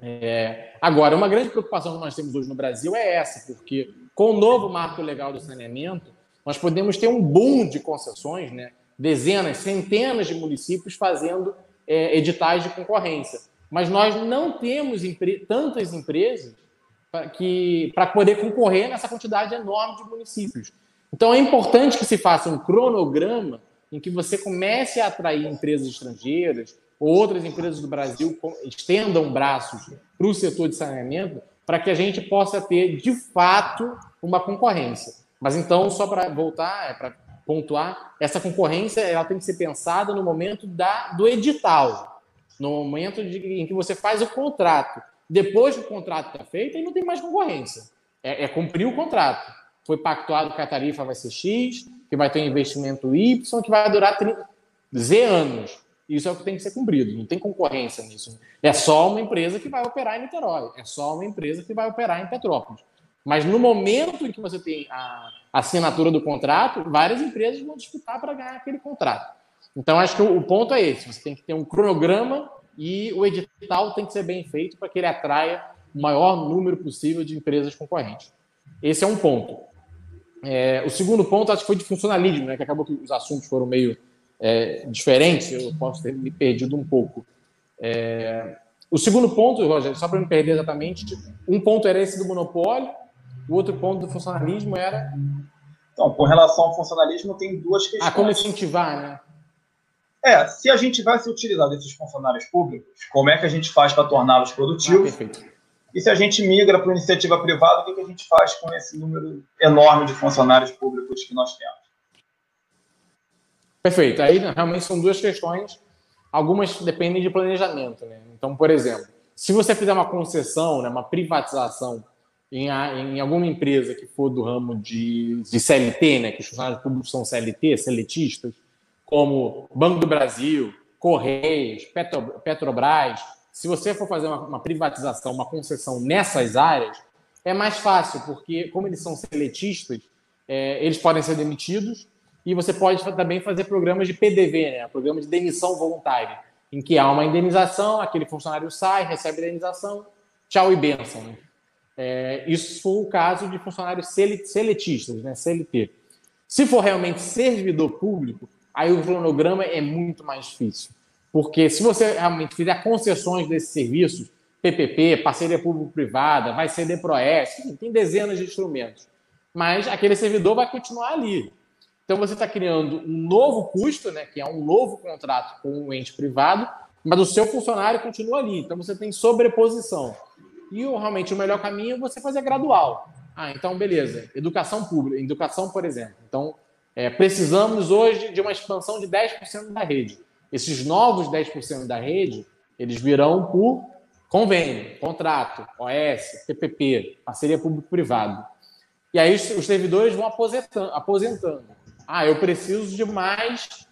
É, agora, uma grande preocupação que nós temos hoje no Brasil é essa, porque com o novo marco legal do saneamento, nós podemos ter um boom de concessões, né? dezenas, centenas de municípios fazendo é, editais de concorrência. Mas nós não temos empre tantas empresas para poder concorrer nessa quantidade enorme de municípios. Então é importante que se faça um cronograma em que você comece a atrair empresas estrangeiras, outras empresas do Brasil estendam braços para o setor de saneamento para que a gente possa ter, de fato, uma concorrência. Mas então, só para voltar, é para pontuar, essa concorrência ela tem que ser pensada no momento da, do edital, no momento de, em que você faz o contrato. Depois que o contrato está feito, aí não tem mais concorrência. É, é cumprir o contrato. Foi pactuado que a tarifa vai ser X, que vai ter um investimento Y, que vai durar 30, Z anos. Isso é o que tem que ser cumprido, não tem concorrência nisso. É só uma empresa que vai operar em Niterói, é só uma empresa que vai operar em Petrópolis. Mas no momento em que você tem a assinatura do contrato, várias empresas vão disputar para ganhar aquele contrato. Então, acho que o ponto é esse: você tem que ter um cronograma e o edital tem que ser bem feito para que ele atraia o maior número possível de empresas concorrentes. Esse é um ponto. É, o segundo ponto, acho que foi de funcionalismo, né, que acabou que os assuntos foram meio é, diferentes, eu posso ter me perdido um pouco. É, o segundo ponto, Rogério, só para não perder exatamente, um ponto era esse do monopólio, o outro ponto do funcionalismo era. Então, Então, com relação ao funcionalismo, tem duas questões. Ah, como incentivar, né? É, se a gente vai se utilizar desses funcionários públicos, como é que a gente faz para torná-los produtivos? Ah. E se a gente migra para iniciativa privada, o que, que a gente faz com esse número enorme de funcionários públicos que nós temos? Perfeito. Aí realmente são duas questões. Algumas dependem de planejamento. Né? Então, por exemplo, se você fizer uma concessão, né, uma privatização em, em alguma empresa que for do ramo de, de CLT, né, que os funcionários públicos são CLT, seletistas, como Banco do Brasil, Correios, Petro, Petrobras, se você for fazer uma, uma, privatização, uma concessão nessas áreas, é mais fácil, porque como eles são seletistas, é, eles podem ser demitidos e você pode também fazer programas de PDV, né, programa de demissão voluntária, em que há uma indenização, aquele funcionário sai, recebe a indenização, tchau e benção. Né? É, isso foi o caso de funcionários seletistas, né, CLT. Se for realmente servidor público, aí o cronograma é muito mais difícil. Porque se você realmente fizer concessões desses serviços, PPP, parceria público-privada, vai ser DPROES, tem dezenas de instrumentos. Mas aquele servidor vai continuar ali. Então você está criando um novo custo, né, que é um novo contrato com um ente privado, mas o seu funcionário continua ali. Então você tem sobreposição. E realmente o melhor caminho é você fazer gradual. Ah, então beleza. Educação pública, educação, por exemplo. Então, é, precisamos hoje de uma expansão de 10% da rede. Esses novos 10% da rede, eles virão por convênio, contrato, OS, PPP, parceria público-privado. E aí os, servidores vão aposentando. Ah, eu preciso de mais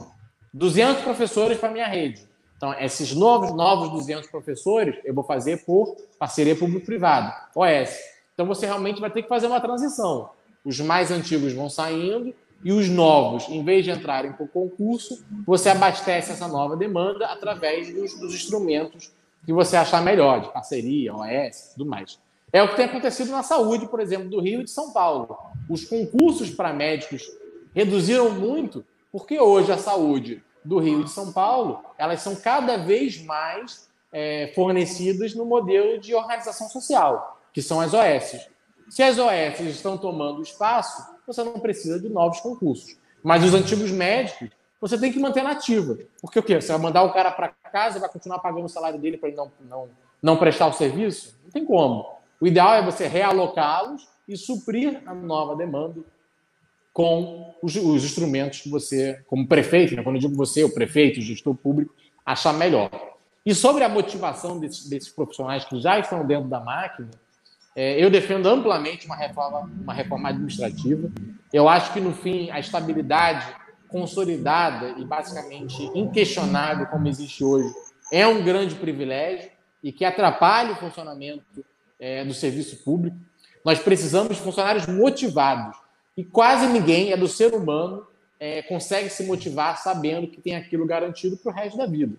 200 professores para minha rede. Então, esses novos, novos 200 professores eu vou fazer por parceria público-privado, OS. Então, você realmente vai ter que fazer uma transição. Os mais antigos vão saindo e os novos, em vez de entrarem por concurso, você abastece essa nova demanda através dos, dos instrumentos que você achar melhor, de parceria, OS, tudo mais. É o que tem acontecido na saúde, por exemplo, do Rio e de São Paulo. Os concursos para médicos reduziram muito, porque hoje a saúde do Rio e de São Paulo, elas são cada vez mais é, fornecidas no modelo de organização social, que são as OS. Se as OS estão tomando espaço, você não precisa de novos concursos. Mas os antigos médicos, você tem que manter na ativa. Porque o quê? Você vai mandar o cara para casa e vai continuar pagando o salário dele para ele não, não, não prestar o serviço? Não tem como. O ideal é você realocá-los e suprir a nova demanda com os, os, instrumentos que você, como prefeito, né? quando eu digo você, o prefeito, o gestor público, achar melhor. E sobre a motivação desses, desses profissionais que já estão dentro da máquina, é, eu defendo amplamente uma reforma, uma reforma administrativa. Eu acho que, no fim, a estabilidade consolidada e basicamente inquestionável, como existe hoje, é um grande privilégio e que atrapalha o funcionamento é, do serviço público. Nós precisamos de funcionários motivados e quase ninguém é do ser humano é, consegue se motivar sabendo que tem aquilo garantido para o resto da vida.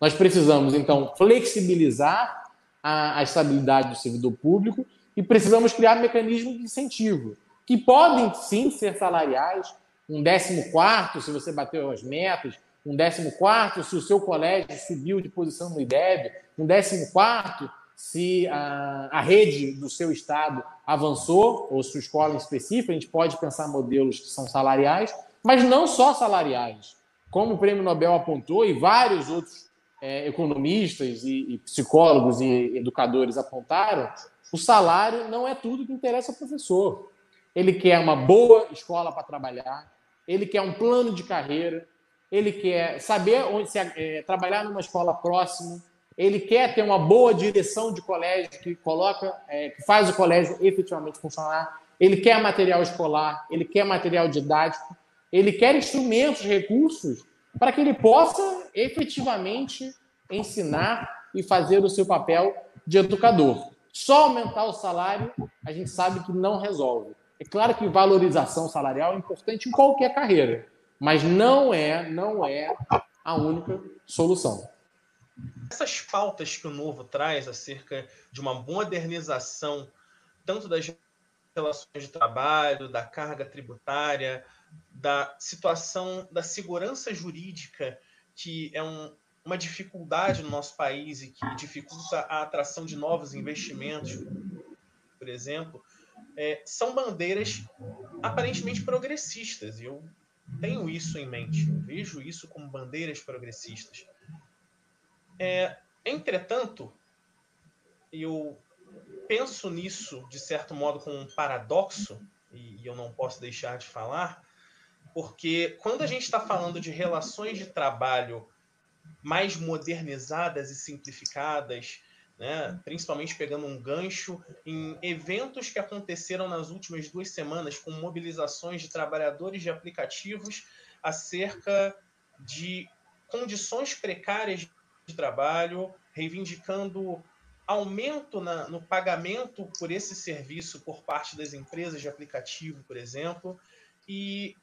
Nós precisamos, então, flexibilizar a, a estabilidade do servidor público e precisamos criar mecanismos de incentivo, que podem sim ser salariais, um décimo quarto se você bateu as metas, um décimo quarto se o seu colégio subiu de posição no IDEB, um décimo quarto se a, a rede do seu estado avançou, ou sua escola em específico, a gente pode pensar modelos que são salariais, mas não só salariais. Como o Prêmio Nobel apontou e vários outros é, economistas e, e, psicólogos e educadores apontaram, o salário não é tudo que interessa ao professor. Ele quer uma boa escola para trabalhar, ele quer um plano de carreira, ele quer saber onde se, é, trabalhar numa escola próxima, ele quer ter uma boa direção de colégio que coloca, é, que faz o colégio efetivamente funcionar, ele quer material escolar, ele quer material didático, ele quer instrumentos, recursos para que ele possa efetivamente ensinar e fazer o seu papel de educador. Só aumentar o salário, a gente sabe que não resolve. É claro que valorização salarial é importante em qualquer carreira, mas não é, não é a única solução. Essas pautas que o novo traz acerca de uma modernização tanto das relações de trabalho, da carga tributária, da situação da segurança jurídica, que é um, uma dificuldade no nosso país e que dificulta a atração de novos investimentos, por exemplo, é, são bandeiras aparentemente progressistas. Eu tenho isso em mente, eu vejo isso como bandeiras progressistas. É, entretanto, eu penso nisso, de certo modo, como um paradoxo, e, e eu não posso deixar de falar, porque quando a gente está falando de relações de trabalho mais modernizadas e simplificadas, né, principalmente pegando um gancho em eventos que aconteceram nas últimas duas semanas, com mobilizações de trabalhadores de aplicativos acerca de condições precárias de trabalho, reivindicando aumento na, no pagamento por esse serviço por parte das empresas de aplicativo, por exemplo. E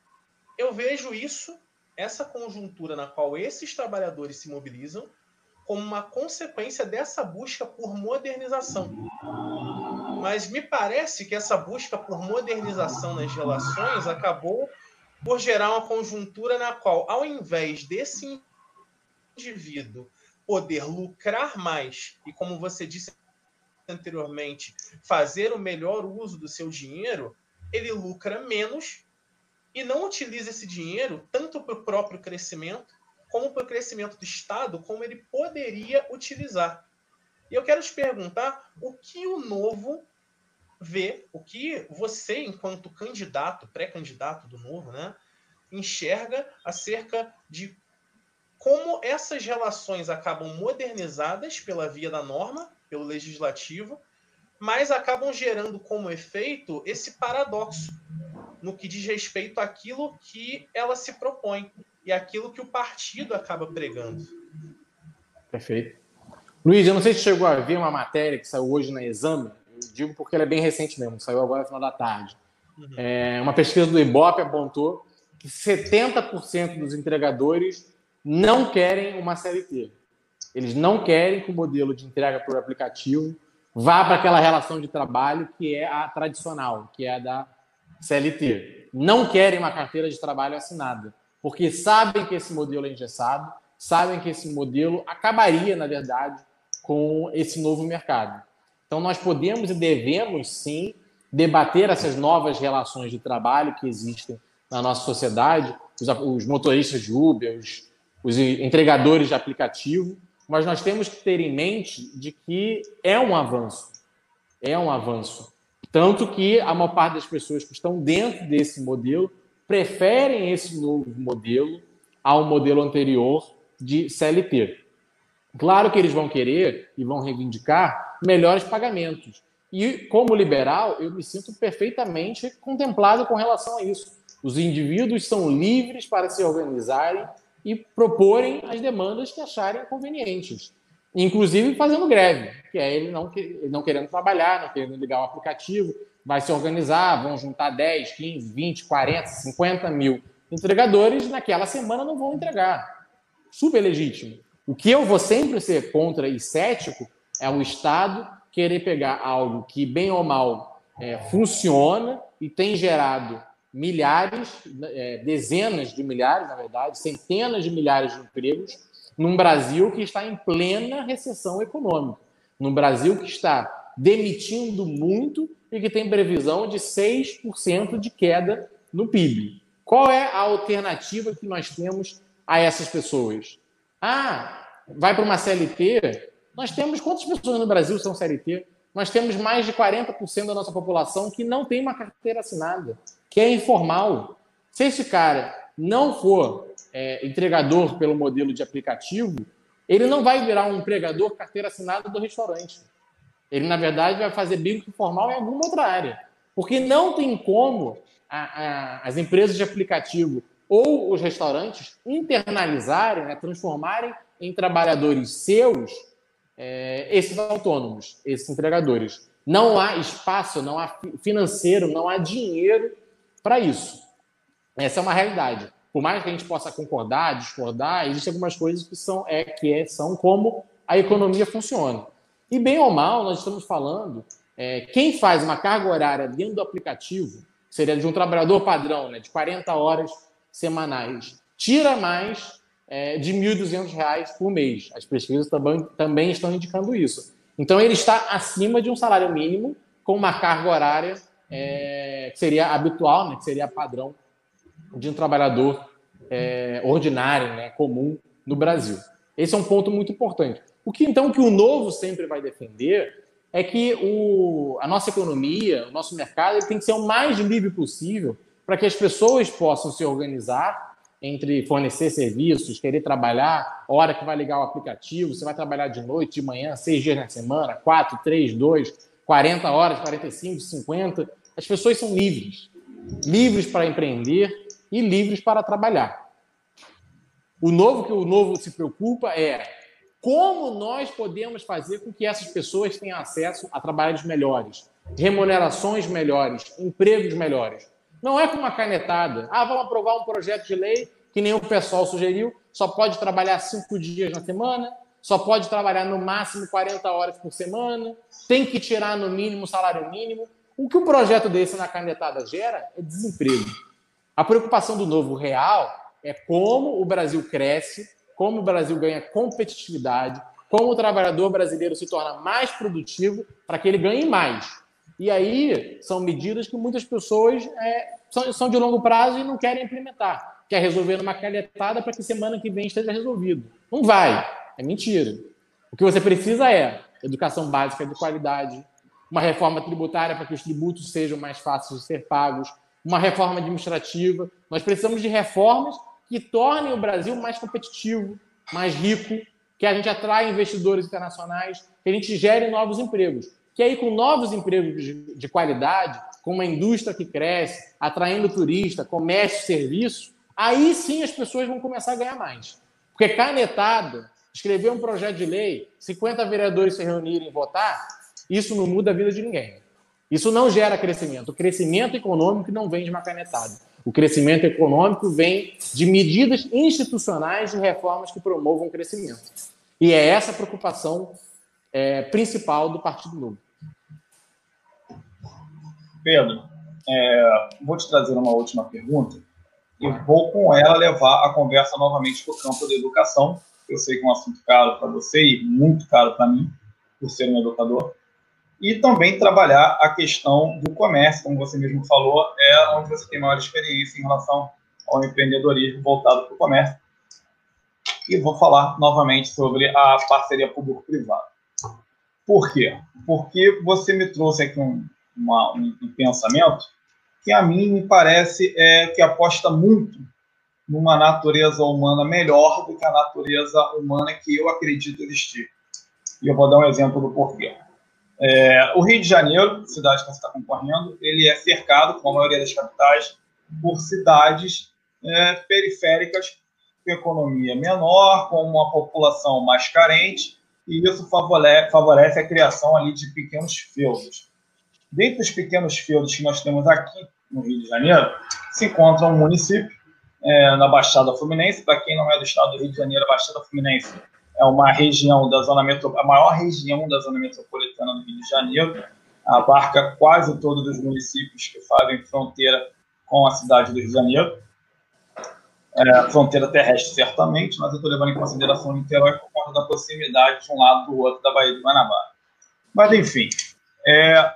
eu vejo isso, essa conjuntura na qual esses trabalhadores se mobilizam, como uma consequência dessa busca por modernização. Mas me parece que essa busca por modernização nas relações acabou por gerar uma conjuntura na qual, ao invés desse indivíduo poder lucrar mais e, como você disse anteriormente, fazer o melhor uso do seu dinheiro, ele lucra menos e não utiliza esse dinheiro tanto para o próprio crescimento como para o crescimento do Estado, como ele poderia utilizar. E eu quero te perguntar o que o novo vê, o que você, enquanto candidato, pré-candidato do novo, né, enxerga acerca de como essas relações acabam modernizadas pela via da norma, pelo legislativo, mas acabam gerando como efeito esse paradoxo no que diz respeito àquilo que ela se propõe e aquilo que o partido acaba pregando. Perfeito. Luiz, eu não sei se chegou a ver uma matéria que saiu hoje na Exame, eu digo porque ela é bem recente mesmo, saiu agora no final da tarde. Uhum. É, uma pesquisa do Ibope apontou que 70% dos entregadores não querem uma CLT. Eles não querem que o modelo de entrega por aplicativo vá para aquela relação de trabalho que é a tradicional, que é a da CLT. Não querem uma carteira de trabalho assinada, porque sabem que esse modelo é engessado, sabem que esse modelo acabaria, na verdade, com esse novo mercado. Então, nós podemos e devemos, sim, debater essas novas relações de trabalho que existem na nossa sociedade, os, os motoristas de Uber, os os entregadores de aplicativo, mas nós temos que ter em mente de que é um avanço. É um avanço. Tanto que a maior parte das pessoas que estão dentro desse modelo preferem esse novo modelo ao modelo anterior de CLT. Claro que eles vão querer e vão reivindicar melhores pagamentos. E, como liberal, eu me sinto perfeitamente contemplado com relação a isso. Os indivíduos são livres para se organizarem e proporem as demandas que acharem convenientes. Inclusive fazendo greve, que é ele não, não querendo trabalhar, não querendo ligar o aplicativo, vai se organizar, vão juntar 10, 15, 20, 40, 50 mil entregadores, naquela semana não vão entregar. Super legítimo. O que eu vou sempre ser contra e cético é o Estado querer pegar algo que, bem ou mal, é, funciona e tem gerado milhares, é, dezenas de milhares, na verdade, centenas de milhares de empregos num Brasil que está em plena recessão econômica, num Brasil que está demitindo muito e que tem previsão de 6% de queda no PIB. Qual é a alternativa que nós temos a essas pessoas? Ah, vai para uma CLT? Nós temos quantas pessoas no Brasil são CLT? Nós temos mais de 40% da nossa população que não tem uma carteira assinada que é informal. Se esse cara não for é, entregador pelo modelo de aplicativo, ele não vai virar um empregador carteira assinada do restaurante. Ele, na verdade, vai fazer bico informal em alguma outra área. Porque não tem como a, a, as empresas de aplicativo ou os restaurantes internalizarem, né, transformarem em trabalhadores seus é, esses autônomos, esses entregadores. Não há espaço, não há financeiro, não há dinheiro para isso. Essa é uma realidade. Por mais que a gente possa concordar, discordar, existem algumas coisas que são, é, que é, são como a economia funciona. E bem ou mal, nós estamos falando, é, quem faz uma carga horária dentro do aplicativo, seria de um trabalhador padrão, né, de 40 horas semanais, tira mais é, de R$ 1.200 por mês. As pesquisas também, também estão indicando isso. Então, ele está acima de um salário mínimo com uma carga horária é, que seria habitual, né, que seria padrão de um trabalhador é, ordinário, né, comum no Brasil. Esse é um ponto muito importante. O que então que o novo sempre vai defender é que o, a nossa economia, o nosso mercado, ele tem que ser o mais livre possível para que as pessoas possam se organizar entre fornecer serviços, querer trabalhar, hora que vai ligar o aplicativo, você vai trabalhar de noite, de manhã, seis dias na semana, quatro, três, dois, 40 horas, 45, 50. As pessoas são livres. Livres para empreender e livres para trabalhar. O novo que o novo se preocupa é como nós podemos fazer com que essas pessoas tenham acesso a trabalhos melhores, remunerações melhores, empregos melhores. Não é com uma canetada. Ah, vamos aprovar um projeto de lei que nem o pessoal sugeriu, só pode trabalhar cinco dias na semana, só pode trabalhar no máximo 40 horas por semana, tem que tirar no mínimo salário mínimo. O que um projeto desse na canetada gera é desemprego. A preocupação do novo real é como o Brasil cresce, como o Brasil ganha competitividade, como o trabalhador brasileiro se torna mais produtivo para que ele ganhe mais. E aí são medidas que muitas pessoas é, são, são, de longo prazo e não querem implementar. Quer resolver numa calhetada para que semana que vem esteja resolvido. Não vai. É mentira. O que você precisa é educação básica de qualidade, uma reforma tributária para que os tributos sejam mais fáceis de ser pagos, uma reforma administrativa. Nós precisamos de reformas que tornem o Brasil mais competitivo, mais rico, que a gente atraia investidores internacionais, que a gente gere novos empregos. Que aí, com novos empregos de, de qualidade, com uma indústria que cresce, atraindo turista, comércio, serviço, aí sim as pessoas vão começar a ganhar mais. Porque canetada, escrever um projeto de lei, 50 vereadores se reunirem e votar, isso não muda a vida de ninguém. Isso não gera crescimento. O crescimento econômico não vem de uma canetada. O crescimento econômico vem de medidas institucionais e reformas que promovam o crescimento. E é essa a preocupação é, principal do Partido Novo. Pedro, é, vou te trazer uma última pergunta e vou com ela levar a conversa novamente para o campo da educação. Eu sei que é um assunto caro para você e muito caro para mim, por ser um educador e também trabalhar a questão do comércio, como você mesmo falou, é onde você tem maior experiência em relação ao empreendedorismo voltado para o comércio. E vou falar novamente sobre a parceria público-privada. Por quê? Porque você me trouxe aqui um, uma, um, um pensamento que a mim me parece é, que aposta muito numa natureza humana melhor do que a natureza humana que eu acredito existir. E eu vou dar um exemplo do porquê. É, o Rio de Janeiro, cidade que você está concorrendo, ele é cercado, como a maioria das capitais, por cidades é, periféricas com economia menor, com uma população mais carente, e isso favorece, favorece a criação ali de pequenos feudos. Dentre os pequenos feudos que nós temos aqui no Rio de Janeiro, se encontra um município é, na Baixada Fluminense. Para quem não é do estado do Rio de Janeiro, a Baixada Fluminense é uma região da zona metro, a maior região da zona metropolitana do Rio de Janeiro, abarca quase todos os municípios que fazem fronteira com a cidade do Rio de Janeiro. É, fronteira terrestre, certamente, mas eu estou levando em consideração o Niterói por conta da proximidade de um lado do outro da Baía de Guanabara. Mas, enfim, é,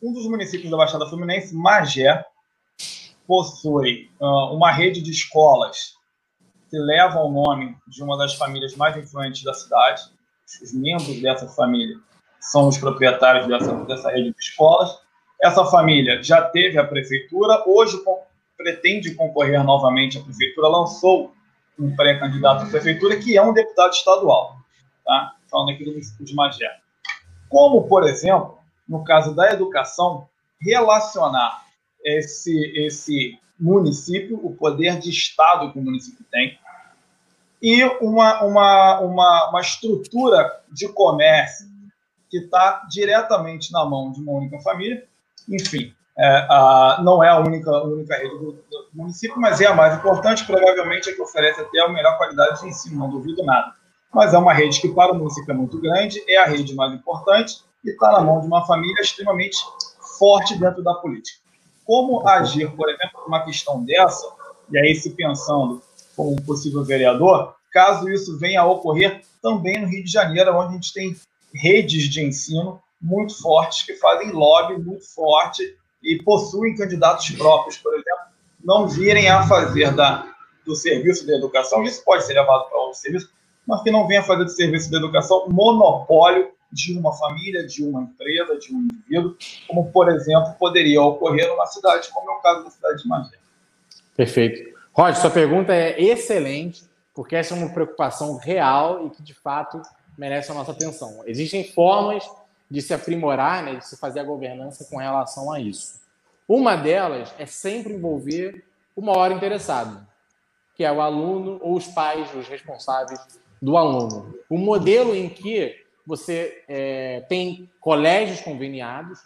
um dos municípios da Baixada Fluminense, Magé, possui uh, uma rede de escolas que leva o nome de uma das famílias mais influentes da cidade. Os membros dessa família são os proprietários dessa, dessa rede de escolas. Essa família já teve a prefeitura, hoje pretende concorrer novamente à prefeitura, lançou um pré-candidato à prefeitura, que é um deputado estadual, tá? falando aqui do município de Magé. Como, por exemplo, no caso da educação, relacionar esse, esse município, o poder de Estado que o município tem, e uma, uma, uma, uma estrutura de comércio que está diretamente na mão de uma única família. Enfim, é, a, não é a única, a única rede do, do, município, mas é a mais importante, provavelmente é que oferece até a melhor qualidade de ensino, não duvido nada. Mas é uma rede que, para o município, é muito grande, é a rede mais importante e está na mão de uma família extremamente forte dentro da política como agir, por exemplo, numa questão dessa, e aí se pensando como um possível vereador, caso isso venha a ocorrer também no Rio de Janeiro, onde a gente tem redes de ensino muito fortes, que fazem lobby muito forte e possuem candidatos próprios, por exemplo, não virem a fazer da, do serviço de educação, isso pode ser levado para outro serviço, mas que não venha fazer do serviço de educação monopólio de uma família, de uma empresa, de um indivíduo, como, por exemplo, poderia ocorrer numa cidade, como é o caso da cidade de Magé. Perfeito. Roger, sua pergunta é excelente, porque essa é uma preocupação real e que, de fato, merece a nossa atenção. Existem formas de se aprimorar, né, de se fazer a governança com relação a isso. Uma delas é sempre envolver o maior interessado, que é o aluno ou os pais, os responsáveis do aluno. O modelo em que você é, tem colégios conveniados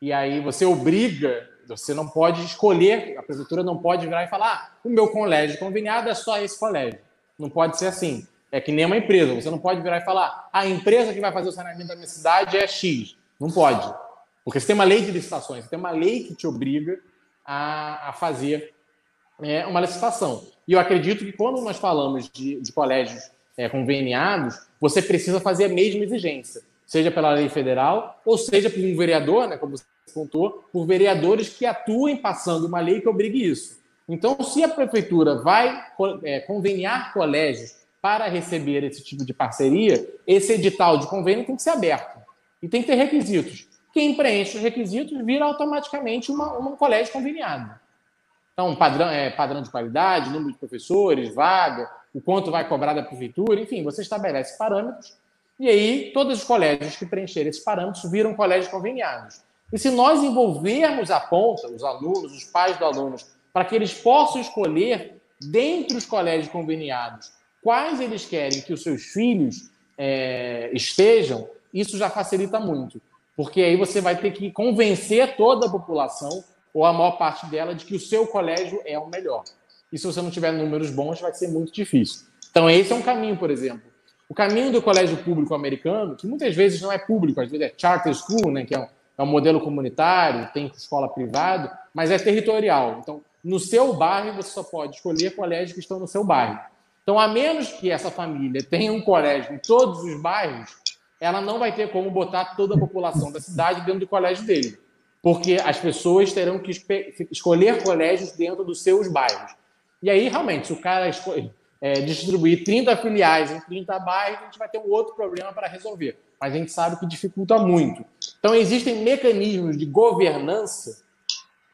e aí você obriga, você não pode escolher, a prefeitura não pode virar e falar ah, o meu colégio conveniado é só esse colégio. Não pode ser assim. É que nem uma empresa. Você não pode virar e falar, a empresa que vai fazer o saneamento da minha cidade é X. Não pode. Porque você tem uma lei de licitações, você tem uma lei que te obriga a, a fazer é, uma licitação. E eu acredito que quando nós falamos de, de colégios é, conveniados, você precisa fazer a mesma exigência, seja pela lei federal ou seja por um vereador, né, como você contou, por vereadores que atuem passando uma lei que obrigue isso. Então, se a prefeitura vai é, conveniar colégios para receber esse tipo de parceria, esse edital de convênio tem que ser aberto e tem que ter requisitos. Quem preenche os requisitos vira automaticamente uma, um colégio conveniado. Então, padrão, é, padrão de qualidade, número de professores, vaga, o quanto vai cobrar da prefeitura, enfim, você estabelece parâmetros e aí todos os colégios que preencherem esses parâmetros viram colégios conveniados. E se nós envolvermos a ponta, os alunos, os pais dos alunos, para que eles possam escolher, dentre os colégios conveniados, quais eles querem que os seus filhos é, estejam, isso já facilita muito. Porque aí você vai ter que convencer toda a população, ou a maior parte dela, de que o seu colégio é o melhor. E se você não tiver números bons, vai ser muito difícil. Então, esse é um caminho, por exemplo. O caminho do colégio público americano, que muitas vezes não é público, às vezes é charter school, né, que é um, é um modelo comunitário, tem escola privada, mas é territorial. Então, no seu bairro, você só pode escolher colégios que estão no seu bairro. Então, a menos que essa família tenha um colégio em todos os bairros, ela não vai ter como botar toda a população da cidade dentro do colégio dele. Porque as pessoas terão que escolher colégios dentro dos seus bairros. E aí, realmente, se o cara escolhe, é, distribuir 30 filiais em 30 bairros, a gente vai ter um outro problema para resolver. Mas a gente sabe que dificulta muito. Então, existem mecanismos de governança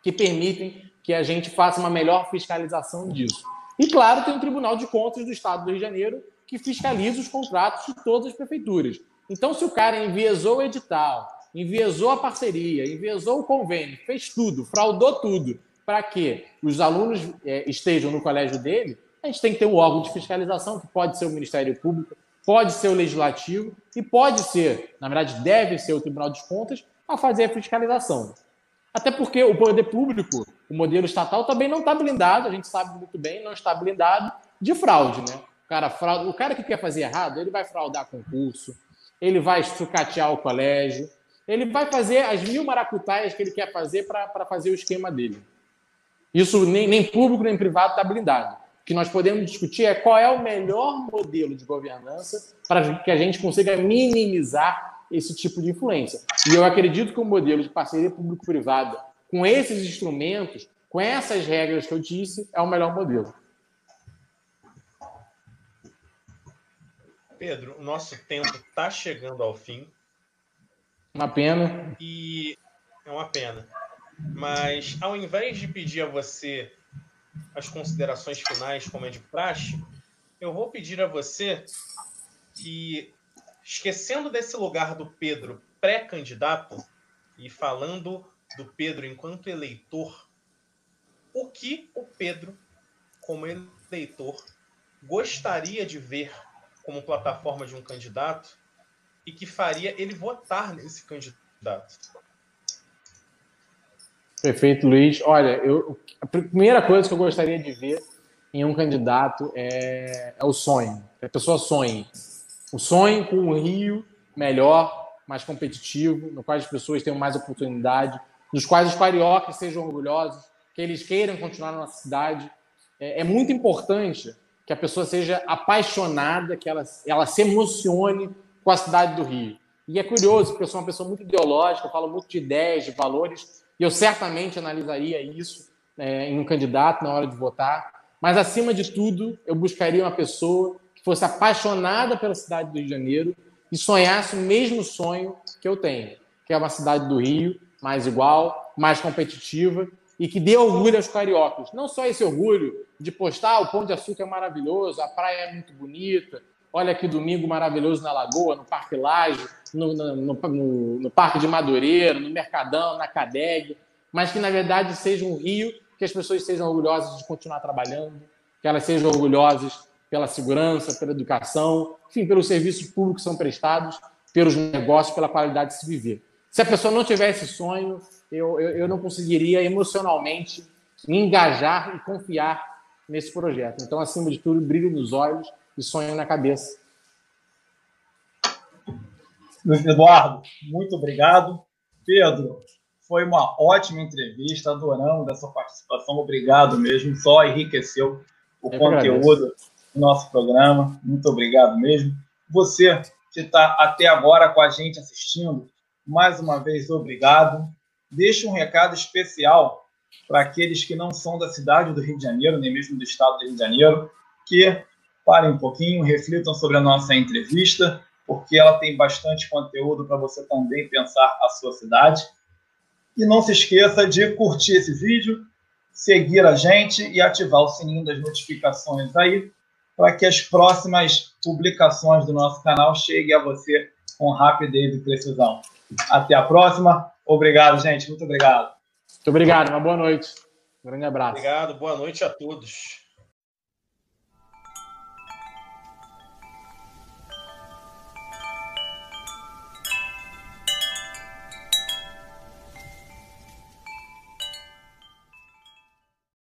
que permitem que a gente faça uma melhor fiscalização disso. E, claro, tem o Tribunal de Contas do Estado do Rio de Janeiro, que fiscaliza os contratos de todas as prefeituras. Então, se o cara enviesou o edital, enviesou a parceria, enviesou o convênio, fez tudo, fraudou tudo, para que os alunos é, estejam no colégio dele, a gente tem que ter um órgão de fiscalização, que pode ser o Ministério Público, pode ser o Legislativo e pode ser, na verdade, deve ser o Tribunal de Contas, a fazer a fiscalização. Até porque o poder público, o modelo estatal, também não está blindado, a gente sabe muito bem, não está blindado de fraude, né? O cara, fraude, o cara que quer fazer errado, ele vai fraudar concurso, ele vai sucatear o colégio, ele vai fazer as mil maracutaias que ele quer fazer para fazer o esquema dele. Isso nem, nem público nem privado está blindado. O que nós podemos discutir é qual é o melhor modelo de governança para que a gente consiga minimizar esse tipo de influência. E eu acredito que o modelo de parceria público-privada, com esses instrumentos, com essas regras que eu disse, é o melhor modelo. Pedro, o nosso tempo está chegando ao fim. Uma pena. E é uma pena. Mas ao invés de pedir a você as considerações finais, como é de praxe, eu vou pedir a você que, esquecendo desse lugar do Pedro pré-candidato e falando do Pedro enquanto eleitor, o que o Pedro, como eleitor, gostaria de ver como plataforma de um candidato e que faria ele votar nesse candidato? Perfeito, Luiz. Olha, eu, a primeira coisa que eu gostaria de ver em um candidato é, é o sonho. Que a pessoa sonhe. O sonho com um Rio melhor, mais competitivo, no qual as pessoas tenham mais oportunidade, nos quais os cariocas sejam orgulhosos, que eles queiram continuar na nossa cidade. É, é muito importante que a pessoa seja apaixonada, que ela, ela se emocione com a cidade do Rio. E é curioso, porque eu sou uma pessoa muito ideológica, falo muito de ideias, de valores, e eu certamente analisaria isso é, em um candidato na hora de votar. Mas, acima de tudo, eu buscaria uma pessoa que fosse apaixonada pela cidade do Rio de Janeiro e sonhasse o mesmo sonho que eu tenho, que é uma cidade do Rio mais igual, mais competitiva e que dê orgulho aos cariocas. Não só esse orgulho de postar o Pão de Açúcar é maravilhoso, a praia é muito bonita, olha que domingo maravilhoso na Lagoa, no Parque Laje, no, no, no, no Parque de Madureira, no Mercadão, na Cadeg, mas que na verdade seja um Rio que as pessoas sejam orgulhosas de continuar trabalhando, que elas sejam orgulhosas pela segurança, pela educação, enfim, pelos serviços públicos que são prestados, pelos negócios, pela qualidade de se viver. Se a pessoa não tiver esse sonho, eu, eu, eu não conseguiria emocionalmente me engajar e confiar nesse projeto. Então, acima de tudo, brilho nos olhos e sonho na cabeça. Luiz Eduardo, muito obrigado. Pedro, foi uma ótima entrevista, adoramos essa participação, obrigado mesmo, só enriqueceu o Eu conteúdo do nosso programa, muito obrigado mesmo. Você que está até agora com a gente assistindo, mais uma vez, obrigado. Deixa um recado especial para aqueles que não são da cidade do Rio de Janeiro, nem mesmo do estado do Rio de Janeiro, que parem um pouquinho, reflitam sobre a nossa entrevista, porque ela tem bastante conteúdo para você também pensar a sua cidade. E não se esqueça de curtir esse vídeo, seguir a gente e ativar o sininho das notificações aí, para que as próximas publicações do nosso canal cheguem a você com rapidez e precisão. Até a próxima. Obrigado, gente. Muito obrigado. Muito obrigado. Uma boa noite. Um grande abraço. Obrigado. Boa noite a todos.